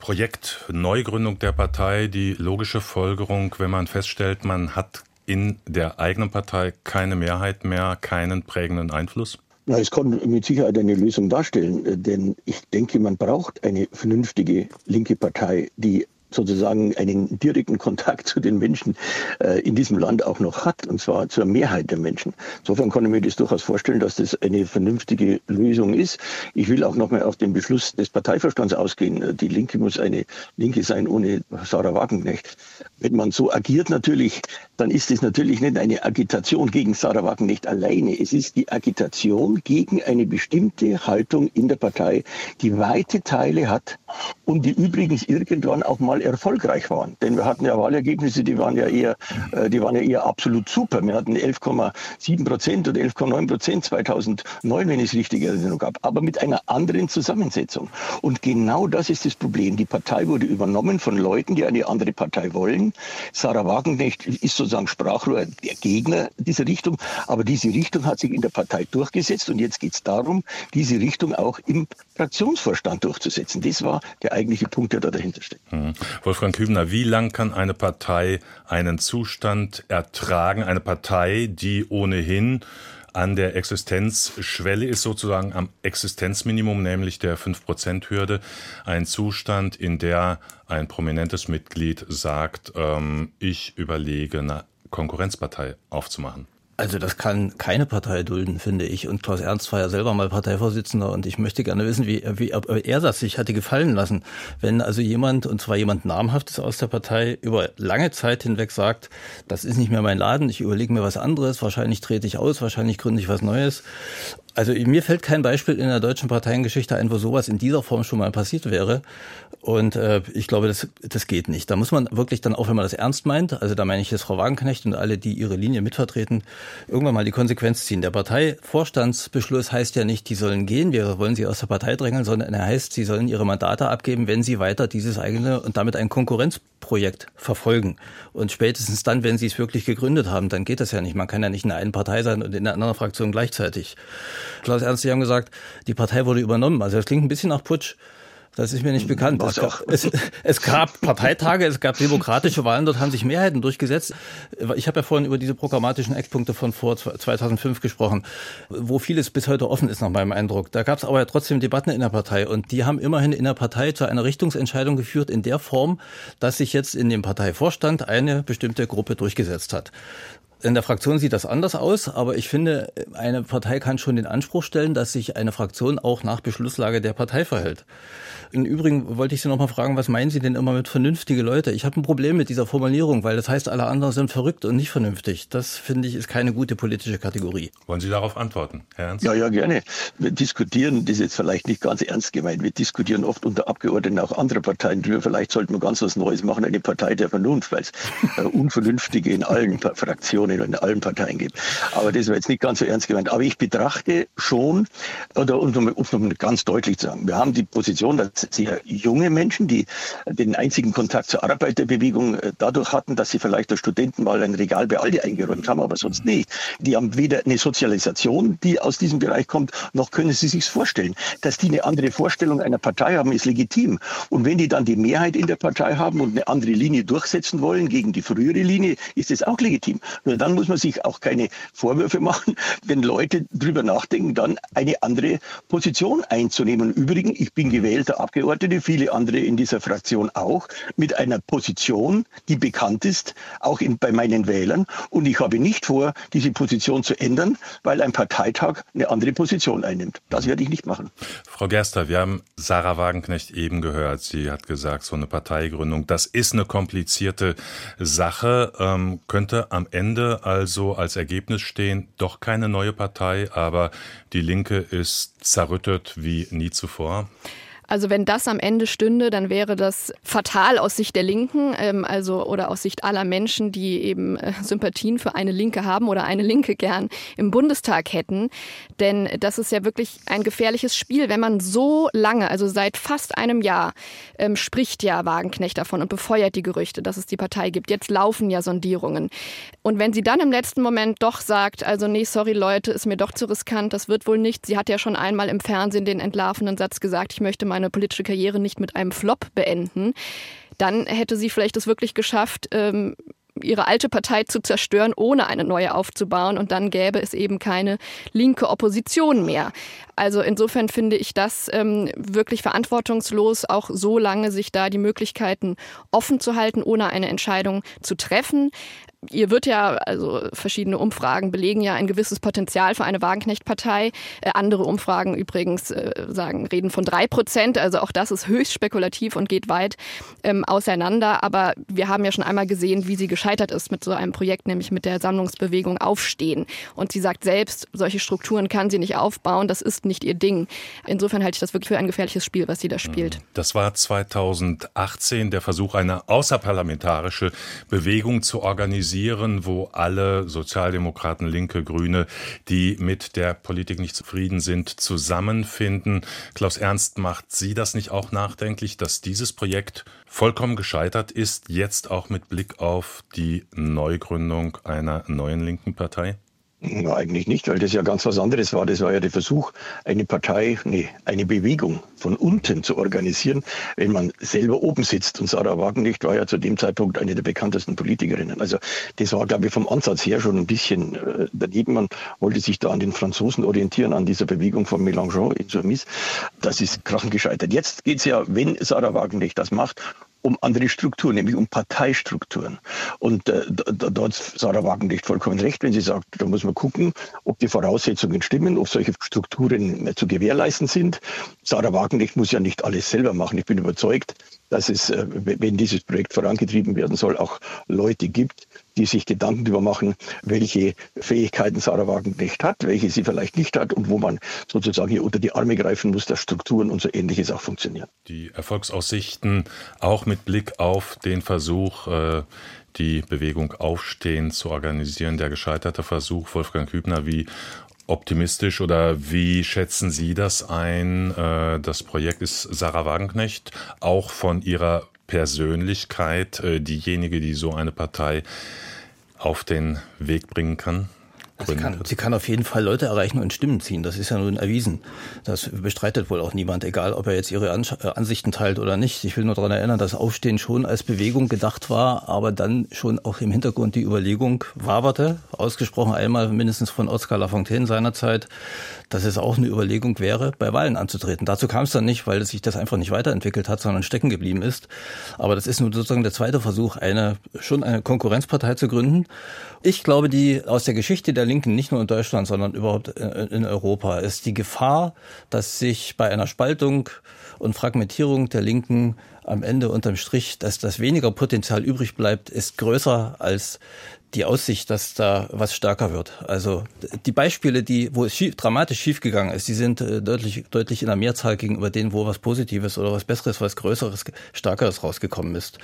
Projekt Neugründung der Partei die logische Folgerung, wenn man feststellt, man hat in der eigenen Partei keine Mehrheit mehr, keinen prägenden Einfluss? Na, es kann mit Sicherheit eine Lösung darstellen, denn ich denke, man braucht eine vernünftige linke Partei, die sozusagen einen direkten Kontakt zu den Menschen äh, in diesem Land auch noch hat, und zwar zur Mehrheit der Menschen. Insofern kann ich mir das durchaus vorstellen, dass das eine vernünftige Lösung ist. Ich will auch nochmal auf den Beschluss des Parteiverstands ausgehen. Die Linke muss eine Linke sein ohne Sarah Wagenknecht. Wenn man so agiert natürlich, dann ist es natürlich nicht eine Agitation gegen Sarah Wagenknecht alleine. Es ist die Agitation gegen eine bestimmte Haltung in der Partei, die weite Teile hat und die übrigens irgendwann auch mal erfolgreich waren. Denn wir hatten ja Wahlergebnisse, die waren ja eher, äh, die waren ja eher absolut super. Wir hatten 11,7 Prozent oder 11,9 Prozent 2009, wenn es richtig erinnere, habe, aber mit einer anderen Zusammensetzung. Und genau das ist das Problem. Die Partei wurde übernommen von Leuten, die eine andere Partei wollen. Sarah Wagenknecht ist sozusagen Sprachrohr der Gegner dieser Richtung, aber diese Richtung hat sich in der Partei durchgesetzt und jetzt geht es darum, diese Richtung auch im Fraktionsvorstand durchzusetzen. Das war der eigentliche Punkt, der da dahinter steckt. Mhm. Wolfgang Hübner, wie lang kann eine Partei einen Zustand ertragen? Eine Partei, die ohnehin an der Existenzschwelle ist, sozusagen am Existenzminimum, nämlich der 5-Prozent-Hürde. Ein Zustand, in der ein prominentes Mitglied sagt, ähm, ich überlege, eine Konkurrenzpartei aufzumachen. Also das kann keine Partei dulden, finde ich. Und Klaus Ernst war ja selber mal Parteivorsitzender und ich möchte gerne wissen, wie, wie er das sich hatte gefallen lassen. Wenn also jemand, und zwar jemand Namhaftes aus der Partei, über lange Zeit hinweg sagt, das ist nicht mehr mein Laden, ich überlege mir was anderes, wahrscheinlich trete ich aus, wahrscheinlich gründe ich was Neues also mir fällt kein Beispiel in der deutschen Parteiengeschichte ein, wo sowas in dieser Form schon mal passiert wäre. Und äh, ich glaube, das, das geht nicht. Da muss man wirklich dann auch, wenn man das ernst meint, also da meine ich jetzt Frau Wagenknecht und alle, die ihre Linie mitvertreten, irgendwann mal die Konsequenz ziehen. Der Parteivorstandsbeschluss heißt ja nicht, die sollen gehen, wir wollen sie aus der Partei drängeln, sondern er heißt, sie sollen ihre Mandate abgeben, wenn sie weiter dieses eigene und damit ein Konkurrenzprojekt verfolgen. Und spätestens dann, wenn sie es wirklich gegründet haben, dann geht das ja nicht. Man kann ja nicht in einer Partei sein und in einer anderen Fraktion gleichzeitig. Klaus Ernst, Sie haben gesagt, die Partei wurde übernommen. Also das klingt ein bisschen nach Putsch. Das ist mir nicht bekannt. Es gab, es, es gab, Parteitage, es gab demokratische Wahlen, dort haben sich Mehrheiten durchgesetzt. Ich habe ja vorhin über diese programmatischen Eckpunkte von vor 2005 gesprochen, wo vieles bis heute offen ist nach meinem Eindruck. Da gab es aber ja trotzdem Debatten in der Partei und die haben immerhin in der Partei zu einer Richtungsentscheidung geführt in der Form, dass sich jetzt in dem Parteivorstand eine bestimmte Gruppe durchgesetzt hat. In der Fraktion sieht das anders aus, aber ich finde, eine Partei kann schon den Anspruch stellen, dass sich eine Fraktion auch nach Beschlusslage der Partei verhält. Im Übrigen wollte ich Sie noch mal fragen, was meinen Sie denn immer mit vernünftige Leute? Ich habe ein Problem mit dieser Formulierung, weil das heißt, alle anderen sind verrückt und nicht vernünftig. Das finde ich ist keine gute politische Kategorie. Wollen Sie darauf antworten, Herr Ernst? Ja, ja, gerne. Wir diskutieren, das ist jetzt vielleicht nicht ganz ernst gemeint, wir diskutieren oft unter Abgeordneten auch anderer Parteien drüber. Vielleicht sollten wir ganz was Neues machen, eine Partei der Vernunft, weil es äh, Unvernünftige in allen Fraktionen und in allen Parteien gibt. Aber das war jetzt nicht ganz so ernst gemeint. Aber ich betrachte schon, oder um es nochmal ganz deutlich zu sagen, wir haben die Position, dass sehr junge Menschen, die den einzigen Kontakt zur Arbeiterbewegung äh, dadurch hatten, dass sie vielleicht als Studenten mal ein Regal bei Aldi eingeräumt haben, aber sonst nicht. Die haben weder eine Sozialisation, die aus diesem Bereich kommt, noch können sie sich vorstellen. Dass die eine andere Vorstellung einer Partei haben, ist legitim. Und wenn die dann die Mehrheit in der Partei haben und eine andere Linie durchsetzen wollen gegen die frühere Linie, ist das auch legitim. Nur dann muss man sich auch keine Vorwürfe machen, wenn Leute drüber nachdenken, dann eine andere Position einzunehmen. Übrigens, ich bin gewählter Abgeordnete, viele andere in dieser Fraktion auch, mit einer Position, die bekannt ist, auch in, bei meinen Wählern. Und ich habe nicht vor, diese Position zu ändern, weil ein Parteitag eine andere Position einnimmt. Das werde ich nicht machen. Frau Gerster, wir haben Sarah Wagenknecht eben gehört. Sie hat gesagt, so eine Parteigründung, das ist eine komplizierte Sache. Ähm, könnte am Ende also als Ergebnis stehen, doch keine neue Partei, aber die Linke ist zerrüttet wie nie zuvor? Also wenn das am Ende stünde, dann wäre das fatal aus Sicht der Linken, ähm, also oder aus Sicht aller Menschen, die eben äh, Sympathien für eine Linke haben oder eine Linke gern im Bundestag hätten. Denn das ist ja wirklich ein gefährliches Spiel, wenn man so lange, also seit fast einem Jahr, ähm, spricht ja Wagenknecht davon und befeuert die Gerüchte, dass es die Partei gibt. Jetzt laufen ja Sondierungen. Und wenn sie dann im letzten Moment doch sagt, also nee, sorry Leute, ist mir doch zu riskant, das wird wohl nicht. Sie hat ja schon einmal im Fernsehen den entlarvenden Satz gesagt, ich möchte meine politische Karriere nicht mit einem Flop beenden, dann hätte sie vielleicht es wirklich geschafft, ähm, ihre alte Partei zu zerstören, ohne eine neue aufzubauen. Und dann gäbe es eben keine linke Opposition mehr. Also insofern finde ich das ähm, wirklich verantwortungslos, auch so lange sich da die Möglichkeiten offen zu halten, ohne eine Entscheidung zu treffen ihr wird ja, also verschiedene Umfragen belegen ja ein gewisses Potenzial für eine Wagenknecht-Partei. Äh, andere Umfragen übrigens äh, sagen, reden von drei Prozent. Also auch das ist höchst spekulativ und geht weit ähm, auseinander. Aber wir haben ja schon einmal gesehen, wie sie gescheitert ist mit so einem Projekt, nämlich mit der Sammlungsbewegung Aufstehen. Und sie sagt selbst, solche Strukturen kann sie nicht aufbauen. Das ist nicht ihr Ding. Insofern halte ich das wirklich für ein gefährliches Spiel, was sie da spielt. Mhm. Das war 2018 der Versuch, eine außerparlamentarische Bewegung zu organisieren organisieren, wo alle Sozialdemokraten, Linke, Grüne, die mit der Politik nicht zufrieden sind, zusammenfinden. Klaus Ernst, macht Sie das nicht auch nachdenklich, dass dieses Projekt vollkommen gescheitert ist, jetzt auch mit Blick auf die Neugründung einer neuen linken Partei? Na, eigentlich nicht, weil das ja ganz was anderes war. Das war ja der Versuch, eine Partei, nee, eine Bewegung von unten zu organisieren, wenn man selber oben sitzt. Und Sarah Wagenknecht war ja zu dem Zeitpunkt eine der bekanntesten Politikerinnen. Also das war, glaube ich, vom Ansatz her schon ein bisschen äh, daneben. Man wollte sich da an den Franzosen orientieren, an dieser Bewegung von Mélenchon, Insoumise. Das ist krachend gescheitert. Jetzt geht's ja, wenn Sarah Wagenknecht das macht, um andere Strukturen, nämlich um Parteistrukturen. Und äh, da, hat Sarah Wagenknecht vollkommen recht, wenn sie sagt, da muss man gucken, ob die Voraussetzungen stimmen, ob solche Strukturen zu gewährleisten sind. Sarah Wagenknecht muss ja nicht alles selber machen. Ich bin überzeugt, dass es, äh, wenn dieses Projekt vorangetrieben werden soll, auch Leute gibt, die sich Gedanken darüber machen, welche Fähigkeiten Sarah Wagenknecht hat, welche sie vielleicht nicht hat und wo man sozusagen hier unter die Arme greifen muss, dass Strukturen und so ähnliches auch funktionieren. Die Erfolgsaussichten auch mit Blick auf den Versuch, äh, die Bewegung Aufstehen zu organisieren, der gescheiterte Versuch, Wolfgang Hübner, wie optimistisch oder wie schätzen Sie das ein? Äh, das Projekt ist Sarah Wagenknecht auch von ihrer Persönlichkeit äh, diejenige, die so eine Partei auf den Weg bringen kann? Sie kann, sie kann auf jeden Fall Leute erreichen und Stimmen ziehen. Das ist ja nun erwiesen. Das bestreitet wohl auch niemand, egal ob er jetzt ihre äh, Ansichten teilt oder nicht. Ich will nur daran erinnern, dass Aufstehen schon als Bewegung gedacht war, aber dann schon auch im Hintergrund die Überlegung waberte, ausgesprochen einmal mindestens von Oskar Lafontaine seinerzeit, dass es auch eine Überlegung wäre, bei Wahlen anzutreten. Dazu kam es dann nicht, weil sich das einfach nicht weiterentwickelt hat, sondern stecken geblieben ist. Aber das ist nun sozusagen der zweite Versuch, eine schon eine Konkurrenzpartei zu gründen. Ich glaube, die aus der Geschichte der Linken, nicht nur in Deutschland, sondern überhaupt in Europa, ist die Gefahr, dass sich bei einer Spaltung und Fragmentierung der Linken am Ende unterm Strich, dass das weniger Potenzial übrig bleibt, ist größer als die Aussicht, dass da was stärker wird. Also die Beispiele, die, wo es schief, dramatisch schiefgegangen ist, die sind äh, deutlich, deutlich in der Mehrzahl gegenüber denen, wo was Positives oder was Besseres, was Größeres, Stärkeres rausgekommen ist.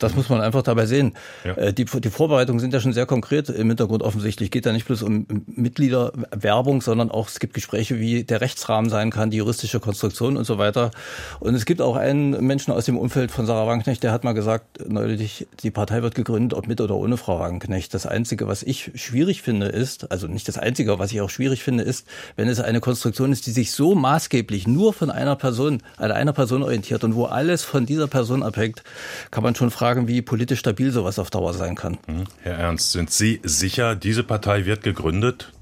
Das muss man einfach dabei sehen. Ja. Äh, die, die Vorbereitungen sind ja schon sehr konkret im Hintergrund offensichtlich. Geht da nicht bloß um Mitgliederwerbung, sondern auch es gibt Gespräche, wie der Rechtsrahmen sein kann, die juristische Konstruktion und so weiter. Und es gibt auch einen Menschen aus dem Umfeld von Sarah Wagenknecht, der hat mal gesagt, neulich, die Partei wird gegründet, ob mit oder ohne Frau Wagenknecht nicht. Das Einzige, was ich schwierig finde, ist, also nicht das Einzige, was ich auch schwierig finde, ist, wenn es eine Konstruktion ist, die sich so maßgeblich nur von einer Person, einer Person orientiert und wo alles von dieser Person abhängt, kann man schon fragen, wie politisch stabil sowas auf Dauer sein kann. Mhm. Herr Ernst, sind Sie sicher, diese Partei wird gegründet?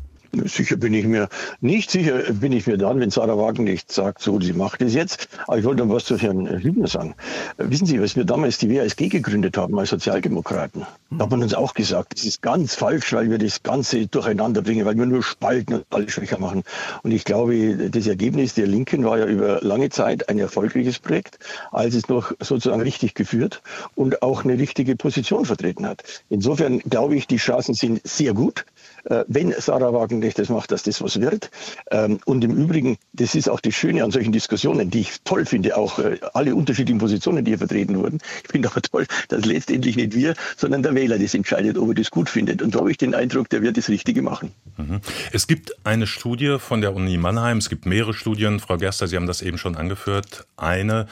Sicher bin ich mir nicht sicher bin ich mir dann, wenn Sarah Wagen nicht sagt, so, sie macht es jetzt. Aber ich wollte noch was zu Herrn Hübner sagen. Wissen Sie, was wir damals die WASG gegründet haben als Sozialdemokraten? Da hat man uns auch gesagt, das ist ganz falsch, weil wir das Ganze durcheinander bringen, weil wir nur spalten und alle schwächer machen. Und ich glaube, das Ergebnis der Linken war ja über lange Zeit ein erfolgreiches Projekt, als es noch sozusagen richtig geführt und auch eine richtige Position vertreten hat. Insofern glaube ich, die Chancen sind sehr gut. Äh, wenn Sarah Wagenknecht das macht, dass das was wird. Ähm, und im Übrigen, das ist auch das Schöne an solchen Diskussionen, die ich toll finde, auch äh, alle unterschiedlichen Positionen, die hier vertreten wurden. Ich finde aber toll, dass letztendlich nicht wir, sondern der Wähler das entscheidet, ob er das gut findet. Und da habe ich den Eindruck, der wird das Richtige machen. Mhm. Es gibt eine Studie von der Uni Mannheim, es gibt mehrere Studien, Frau Gerster, Sie haben das eben schon angeführt. Eine,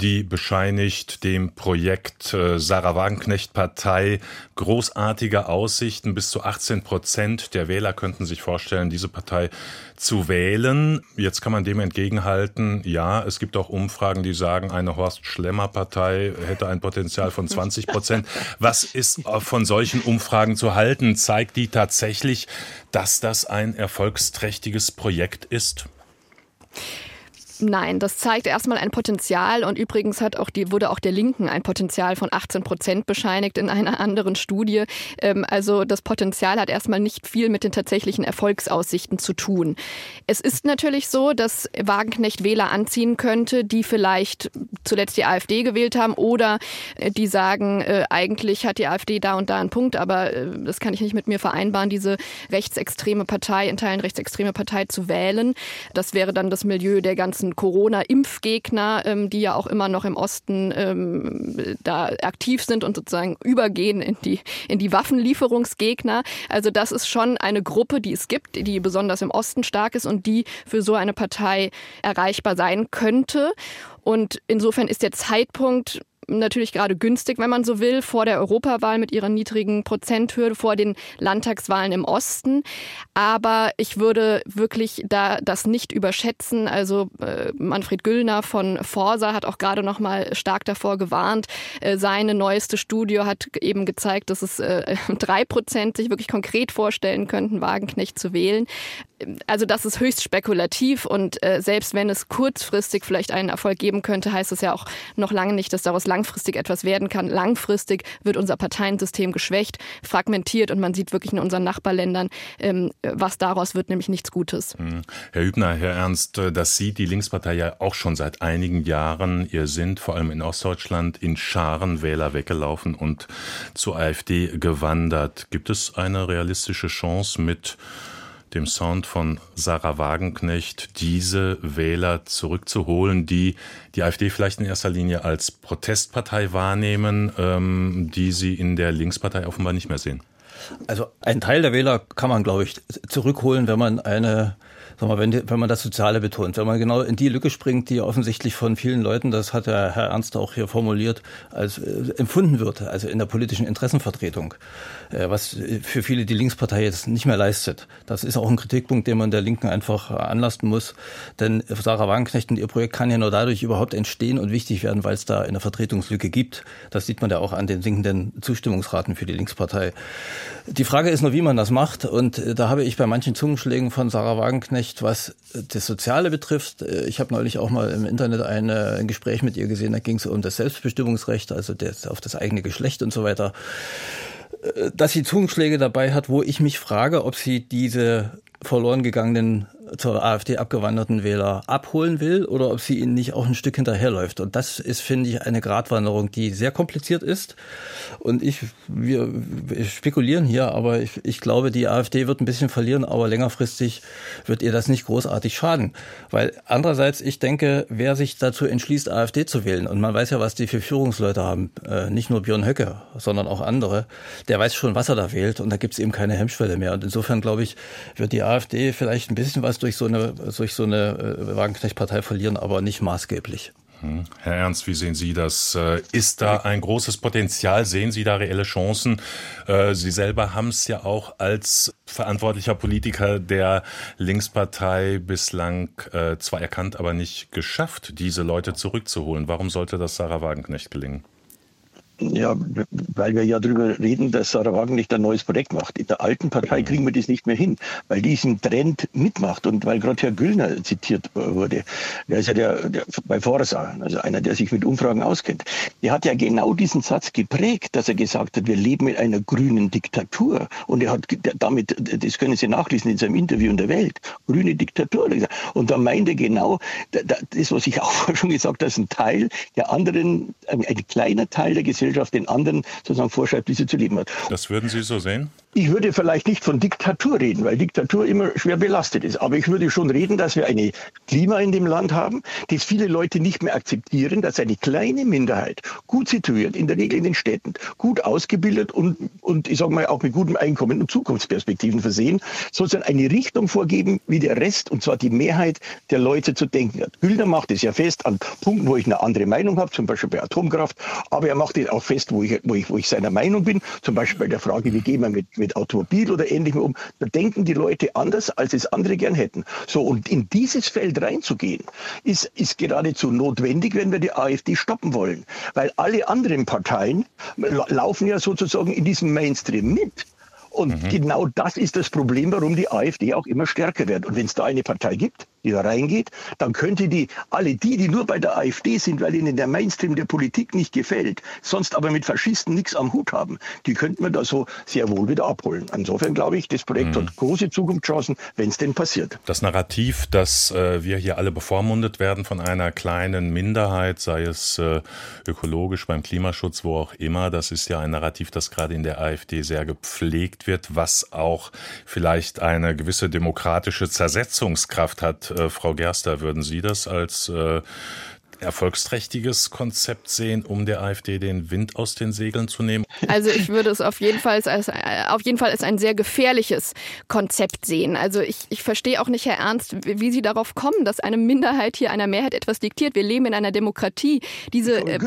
die bescheinigt dem Projekt äh, Sarah Wagenknecht Partei großartige Aussichten. Bis zu 18 Prozent der Wähler könnten sich vorstellen, diese Partei zu wählen. Jetzt kann man dem entgegenhalten, ja, es gibt auch Umfragen, die sagen, eine Horst Schlemmer Partei hätte ein Potenzial von 20 Prozent. Was ist von solchen Umfragen zu halten? Zeigt die tatsächlich, dass das ein erfolgsträchtiges Projekt ist? Nein, das zeigt erstmal ein Potenzial und übrigens hat auch die, wurde auch der Linken ein Potenzial von 18 Prozent bescheinigt in einer anderen Studie. Ähm, also das Potenzial hat erstmal nicht viel mit den tatsächlichen Erfolgsaussichten zu tun. Es ist natürlich so, dass Wagenknecht Wähler anziehen könnte, die vielleicht zuletzt die AfD gewählt haben oder äh, die sagen, äh, eigentlich hat die AfD da und da einen Punkt, aber äh, das kann ich nicht mit mir vereinbaren, diese rechtsextreme Partei, in Teilen rechtsextreme Partei zu wählen. Das wäre dann das Milieu der ganzen Corona-Impfgegner, ähm, die ja auch immer noch im Osten ähm, da aktiv sind und sozusagen übergehen in die, in die Waffenlieferungsgegner. Also das ist schon eine Gruppe, die es gibt, die besonders im Osten stark ist und die für so eine Partei erreichbar sein könnte. Und insofern ist der Zeitpunkt natürlich gerade günstig, wenn man so will, vor der Europawahl mit ihrer niedrigen Prozenthürde, vor den Landtagswahlen im Osten. Aber ich würde wirklich da das nicht überschätzen. Also äh, Manfred Güllner von Forsa hat auch gerade noch mal stark davor gewarnt. Äh, seine neueste Studie hat eben gezeigt, dass es äh, drei Prozent sich wirklich konkret vorstellen könnten, Wagenknecht zu wählen also das ist höchst spekulativ und äh, selbst wenn es kurzfristig vielleicht einen Erfolg geben könnte, heißt es ja auch noch lange nicht, dass daraus langfristig etwas werden kann. Langfristig wird unser Parteiensystem geschwächt, fragmentiert und man sieht wirklich in unseren Nachbarländern, ähm, was daraus wird, nämlich nichts Gutes. Hm. Herr Hübner, Herr Ernst, äh, das sieht die Linkspartei ja auch schon seit einigen Jahren. Ihr sind vor allem in Ostdeutschland in Scharen Wähler weggelaufen und zur AfD gewandert. Gibt es eine realistische Chance mit dem Sound von Sarah Wagenknecht diese Wähler zurückzuholen, die die AfD vielleicht in erster Linie als Protestpartei wahrnehmen, ähm, die sie in der Linkspartei offenbar nicht mehr sehen? Also ein Teil der Wähler kann man, glaube ich, zurückholen, wenn man eine sag mal, wenn, wenn man das Soziale betont, wenn man genau in die Lücke springt, die offensichtlich von vielen Leuten, das hat der Herr Ernst auch hier formuliert, als äh, empfunden wird, also in der politischen Interessenvertretung, äh, was für viele die Linkspartei jetzt nicht mehr leistet. Das ist auch ein Kritikpunkt, den man der Linken einfach anlasten muss, denn Sarah Wagenknecht und ihr Projekt kann ja nur dadurch überhaupt entstehen und wichtig werden, weil es da eine Vertretungslücke gibt. Das sieht man ja auch an den sinkenden Zustimmungsraten für die Linkspartei. Die Frage ist nur, wie man das macht und äh, da habe ich bei manchen Zungenschlägen von Sarah Wagenknecht was das Soziale betrifft. Äh, ich habe neulich auch mal im Internet eine, ein Gespräch mit ihr gesehen, da ging es um das Selbstbestimmungsrecht, also das, auf das eigene Geschlecht und so weiter. Äh, dass sie Zungenschläge dabei hat, wo ich mich frage, ob sie diese verloren gegangenen zur AfD abgewanderten Wähler abholen will oder ob sie ihnen nicht auch ein Stück hinterherläuft. Und das ist, finde ich, eine Gratwanderung, die sehr kompliziert ist. Und ich, wir, spekulieren hier, aber ich, ich glaube, die AfD wird ein bisschen verlieren, aber längerfristig wird ihr das nicht großartig schaden. Weil andererseits, ich denke, wer sich dazu entschließt, AfD zu wählen, und man weiß ja, was die für Führungsleute haben, äh, nicht nur Björn Höcke, sondern auch andere, der weiß schon, was er da wählt und da gibt es eben keine Hemmschwelle mehr. Und insofern, glaube ich, wird die AfD vielleicht ein bisschen was durch so eine, durch so eine äh, Wagenknecht-Partei verlieren, aber nicht maßgeblich. Hm. Herr Ernst, wie sehen Sie das? Äh, ist da ein großes Potenzial? Sehen Sie da reelle Chancen? Äh, Sie selber haben es ja auch als verantwortlicher Politiker der Linkspartei bislang zwar erkannt, aber nicht geschafft, diese Leute zurückzuholen. Warum sollte das Sarah Wagenknecht gelingen? Ja, weil wir ja darüber reden, dass Sarah Wagenknecht ein neues Projekt macht. In der alten Partei kriegen wir das nicht mehr hin, weil diesen Trend mitmacht und weil gerade Herr Güllner zitiert wurde. Der ist ja der, der bei Forsa, also einer, der sich mit Umfragen auskennt. Der hat ja genau diesen Satz geprägt, dass er gesagt hat, wir leben in einer grünen Diktatur. Und er hat damit, das können Sie nachlesen in seinem Interview in der Welt, grüne Diktatur. Und da meint er genau, das, was ich auch schon gesagt habe, dass ein Teil der anderen, ein kleiner Teil der Gesellschaft Gesellschaft den anderen sozusagen vorschreibt, wie sie zu leben hat. Das würden Sie so sehen? Ich würde vielleicht nicht von Diktatur reden, weil Diktatur immer schwer belastet ist. Aber ich würde schon reden, dass wir eine Klima in dem Land haben, das viele Leute nicht mehr akzeptieren, dass eine kleine Minderheit, gut situiert, in der Regel in den Städten, gut ausgebildet und, und ich sage mal auch mit gutem Einkommen und Zukunftsperspektiven versehen, sozusagen eine Richtung vorgeben, wie der Rest, und zwar die Mehrheit der Leute zu denken hat. Güldner macht es ja fest an Punkten, wo ich eine andere Meinung habe, zum Beispiel bei Atomkraft, aber er macht es auch fest, wo ich, wo ich, wo ich seiner Meinung bin, zum Beispiel bei der Frage, wie gehen wir mit mit Automobil oder ähnlichem um. Da denken die Leute anders, als es andere gern hätten. So, und in dieses Feld reinzugehen, ist, ist geradezu notwendig, wenn wir die AfD stoppen wollen. Weil alle anderen Parteien laufen ja sozusagen in diesem Mainstream mit. Und mhm. genau das ist das Problem, warum die AfD auch immer stärker wird. Und wenn es da eine Partei gibt, die da reingeht, dann könnte die, alle die, die nur bei der AfD sind, weil ihnen der Mainstream der Politik nicht gefällt, sonst aber mit Faschisten nichts am Hut haben, die könnten wir da so sehr wohl wieder abholen. Insofern glaube ich, das Projekt mhm. hat große Zukunftschancen, wenn es denn passiert. Das Narrativ, dass äh, wir hier alle bevormundet werden von einer kleinen Minderheit, sei es äh, ökologisch beim Klimaschutz, wo auch immer, das ist ja ein Narrativ, das gerade in der AfD sehr gepflegt wird, was auch vielleicht eine gewisse demokratische Zersetzungskraft hat Frau Gerster, würden Sie das als äh, erfolgsträchtiges Konzept sehen, um der AfD den Wind aus den Segeln zu nehmen? Also ich würde es auf jeden Fall als, auf jeden Fall als ein sehr gefährliches Konzept sehen. Also ich, ich verstehe auch nicht, Herr Ernst, wie Sie darauf kommen, dass eine Minderheit hier einer Mehrheit etwas diktiert. Wir leben in einer Demokratie. Diese äh,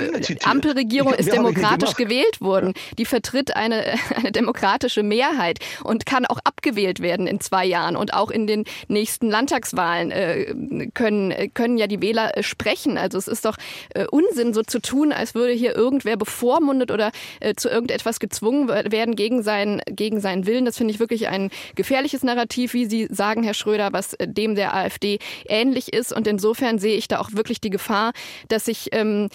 Ampelregierung ist demokratisch gewählt worden. Die vertritt eine, eine demokratische Mehrheit und kann auch abgewählt werden in zwei Jahren. Und auch in den nächsten Landtagswahlen äh, können, können ja die Wähler äh, sprechen. Also es ist doch äh, Unsinn, so zu tun, als würde hier irgendwer bevormundet oder äh, zu irgendetwas gezwungen werden gegen seinen, gegen seinen Willen. Das finde ich wirklich ein gefährliches Narrativ, wie Sie sagen, Herr Schröder, was äh, dem der AfD ähnlich ist. Und insofern sehe ich da auch wirklich die Gefahr, dass sich ähm,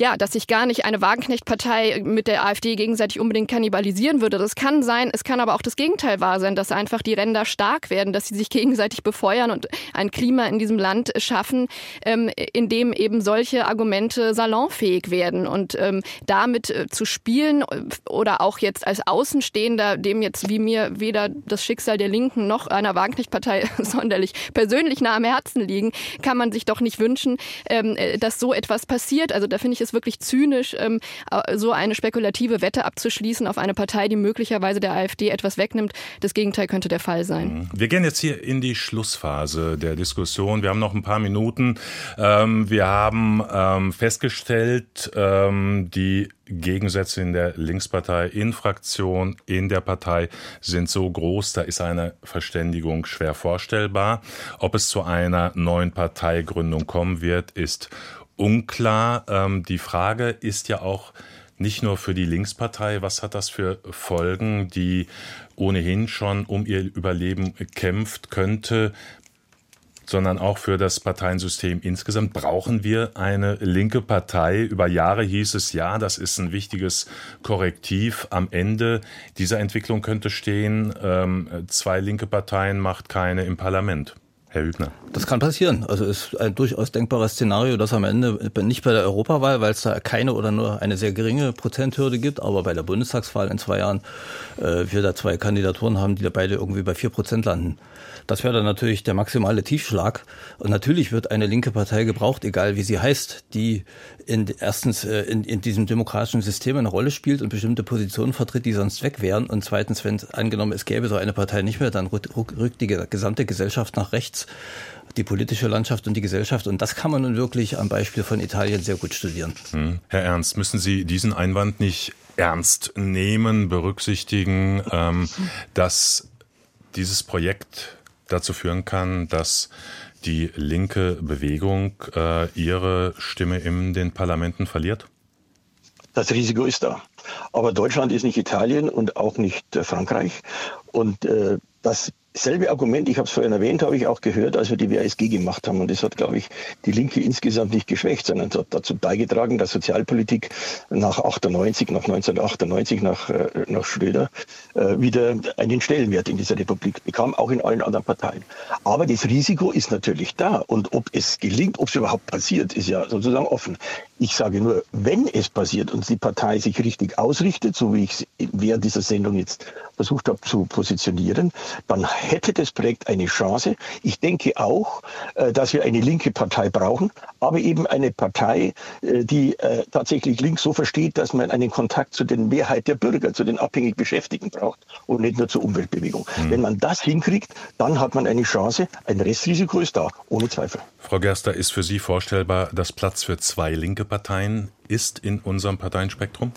ja, dass sich gar nicht eine Wagenknecht-Partei mit der AfD gegenseitig unbedingt kannibalisieren würde. Das kann sein, es kann aber auch das Gegenteil wahr sein, dass einfach die Ränder stark werden, dass sie sich gegenseitig befeuern und ein Klima in diesem Land schaffen, ähm, in dem eben solche Argumente salonfähig werden. Und ähm, damit äh, zu spielen oder auch jetzt als Außenstehender, dem jetzt wie mir weder das Schicksal der Linken noch einer Wagenknecht-Partei sonderlich persönlich nah am Herzen liegen, kann man sich doch nicht wünschen, ähm, äh, dass so etwas passiert. Also da finde ich es wirklich zynisch, ähm, so eine spekulative Wette abzuschließen auf eine Partei, die möglicherweise der AfD etwas wegnimmt. Das Gegenteil könnte der Fall sein. Mhm. Wir gehen jetzt hier in die Schlussphase der Diskussion. Wir haben noch ein paar Minuten. Ähm, wir haben ähm, festgestellt, ähm, die Gegensätze in der Linkspartei, in Fraktion, in der Partei sind so groß, da ist eine Verständigung schwer vorstellbar. Ob es zu einer neuen Parteigründung kommen wird, ist unklar. Ähm, die Frage ist ja auch nicht nur für die Linkspartei, was hat das für Folgen, die ohnehin schon um ihr Überleben kämpft, könnte sondern auch für das Parteiensystem insgesamt. Brauchen wir eine linke Partei? Über Jahre hieß es, ja, das ist ein wichtiges Korrektiv. Am Ende dieser Entwicklung könnte stehen, ähm, zwei linke Parteien macht keine im Parlament. Herr Hübner. Das kann passieren. Also ist ein durchaus denkbares Szenario, dass am Ende nicht bei der Europawahl, weil es da keine oder nur eine sehr geringe Prozenthürde gibt, aber bei der Bundestagswahl in zwei Jahren äh, wir da zwei Kandidaturen haben, die da beide irgendwie bei vier Prozent landen. Das wäre dann natürlich der maximale Tiefschlag. Und natürlich wird eine linke Partei gebraucht, egal wie sie heißt, die in, erstens äh, in, in diesem demokratischen System eine Rolle spielt und bestimmte Positionen vertritt, die sonst weg wären. Und zweitens, wenn angenommen es gäbe so eine Partei nicht mehr, dann rückt die gesamte Gesellschaft nach rechts die politische Landschaft und die Gesellschaft. Und das kann man nun wirklich am Beispiel von Italien sehr gut studieren. Hm. Herr Ernst, müssen Sie diesen Einwand nicht ernst nehmen, berücksichtigen, ähm, dass dieses Projekt dazu führen kann, dass die linke Bewegung äh, ihre Stimme in den Parlamenten verliert? Das Risiko ist da. Aber Deutschland ist nicht Italien und auch nicht äh, Frankreich. Und äh, das Selbe Argument, ich habe es vorhin erwähnt, habe ich auch gehört, als wir die WASG gemacht haben. Und das hat, glaube ich, die Linke insgesamt nicht geschwächt, sondern hat dazu beigetragen, dass Sozialpolitik nach 98, nach 1998, nach, äh, nach Schröder, äh, wieder einen Stellenwert in dieser Republik bekam, auch in allen anderen Parteien. Aber das Risiko ist natürlich da. Und ob es gelingt, ob es überhaupt passiert, ist ja sozusagen offen. Ich sage nur, wenn es passiert und die Partei sich richtig ausrichtet, so wie ich es während dieser Sendung jetzt versucht habe zu positionieren, dann hätte das Projekt eine Chance. Ich denke auch, äh, dass wir eine linke Partei brauchen, aber eben eine Partei, äh, die äh, tatsächlich links so versteht, dass man einen Kontakt zu den Mehrheit der Bürger, zu den abhängig Beschäftigten braucht und nicht nur zur Umweltbewegung. Mhm. Wenn man das hinkriegt, dann hat man eine Chance. Ein Restrisiko ist da, ohne Zweifel. Frau Gerster, ist für Sie vorstellbar, dass Platz für zwei linke Parteien ist in unserem Parteienspektrum?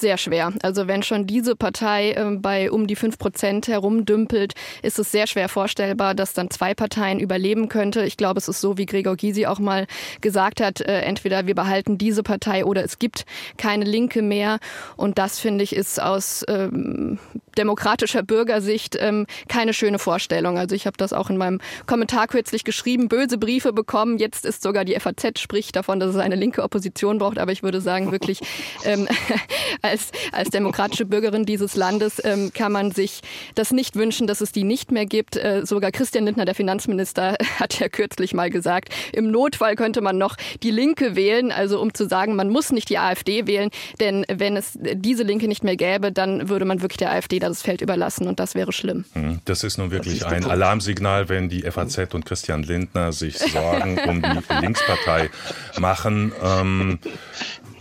Sehr schwer. Also wenn schon diese Partei äh, bei um die fünf Prozent herumdümpelt, ist es sehr schwer vorstellbar, dass dann zwei Parteien überleben könnte. Ich glaube, es ist so, wie Gregor Gysi auch mal gesagt hat, äh, entweder wir behalten diese Partei oder es gibt keine Linke mehr. Und das, finde ich, ist aus ähm, demokratischer Bürgersicht ähm, keine schöne Vorstellung. Also ich habe das auch in meinem Kommentar kürzlich geschrieben, böse Briefe bekommen. Jetzt ist sogar die FAZ spricht davon, dass es eine linke Opposition braucht. Aber ich würde sagen, wirklich ähm, als, als demokratische Bürgerin dieses Landes ähm, kann man sich das nicht wünschen, dass es die nicht mehr gibt. Äh, sogar Christian Lindner, der Finanzminister, hat ja kürzlich mal gesagt, im Notfall könnte man noch die Linke wählen, also um zu sagen, man muss nicht die AfD wählen, denn wenn es diese Linke nicht mehr gäbe, dann würde man wirklich der AfD das Feld überlassen und das wäre schlimm. Hm, das ist nun wirklich ein Alarmsignal, wenn die FAZ und Christian Lindner sich Sorgen um die Linkspartei machen. Ähm,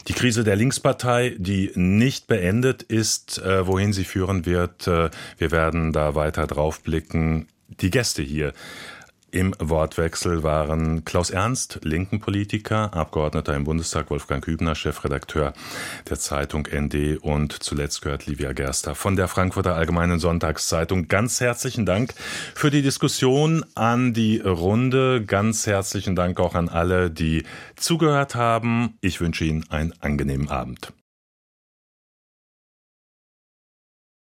die Krise der Linkspartei, die nicht beendet ist, äh, wohin sie führen wird, äh, wir werden da weiter drauf blicken. Die Gäste hier im Wortwechsel waren Klaus Ernst, linken Politiker, Abgeordneter im Bundestag, Wolfgang Hübner, Chefredakteur der Zeitung ND und zuletzt gehört Livia Gerster von der Frankfurter Allgemeinen Sonntagszeitung. Ganz herzlichen Dank für die Diskussion an die Runde. Ganz herzlichen Dank auch an alle, die zugehört haben. Ich wünsche Ihnen einen angenehmen Abend.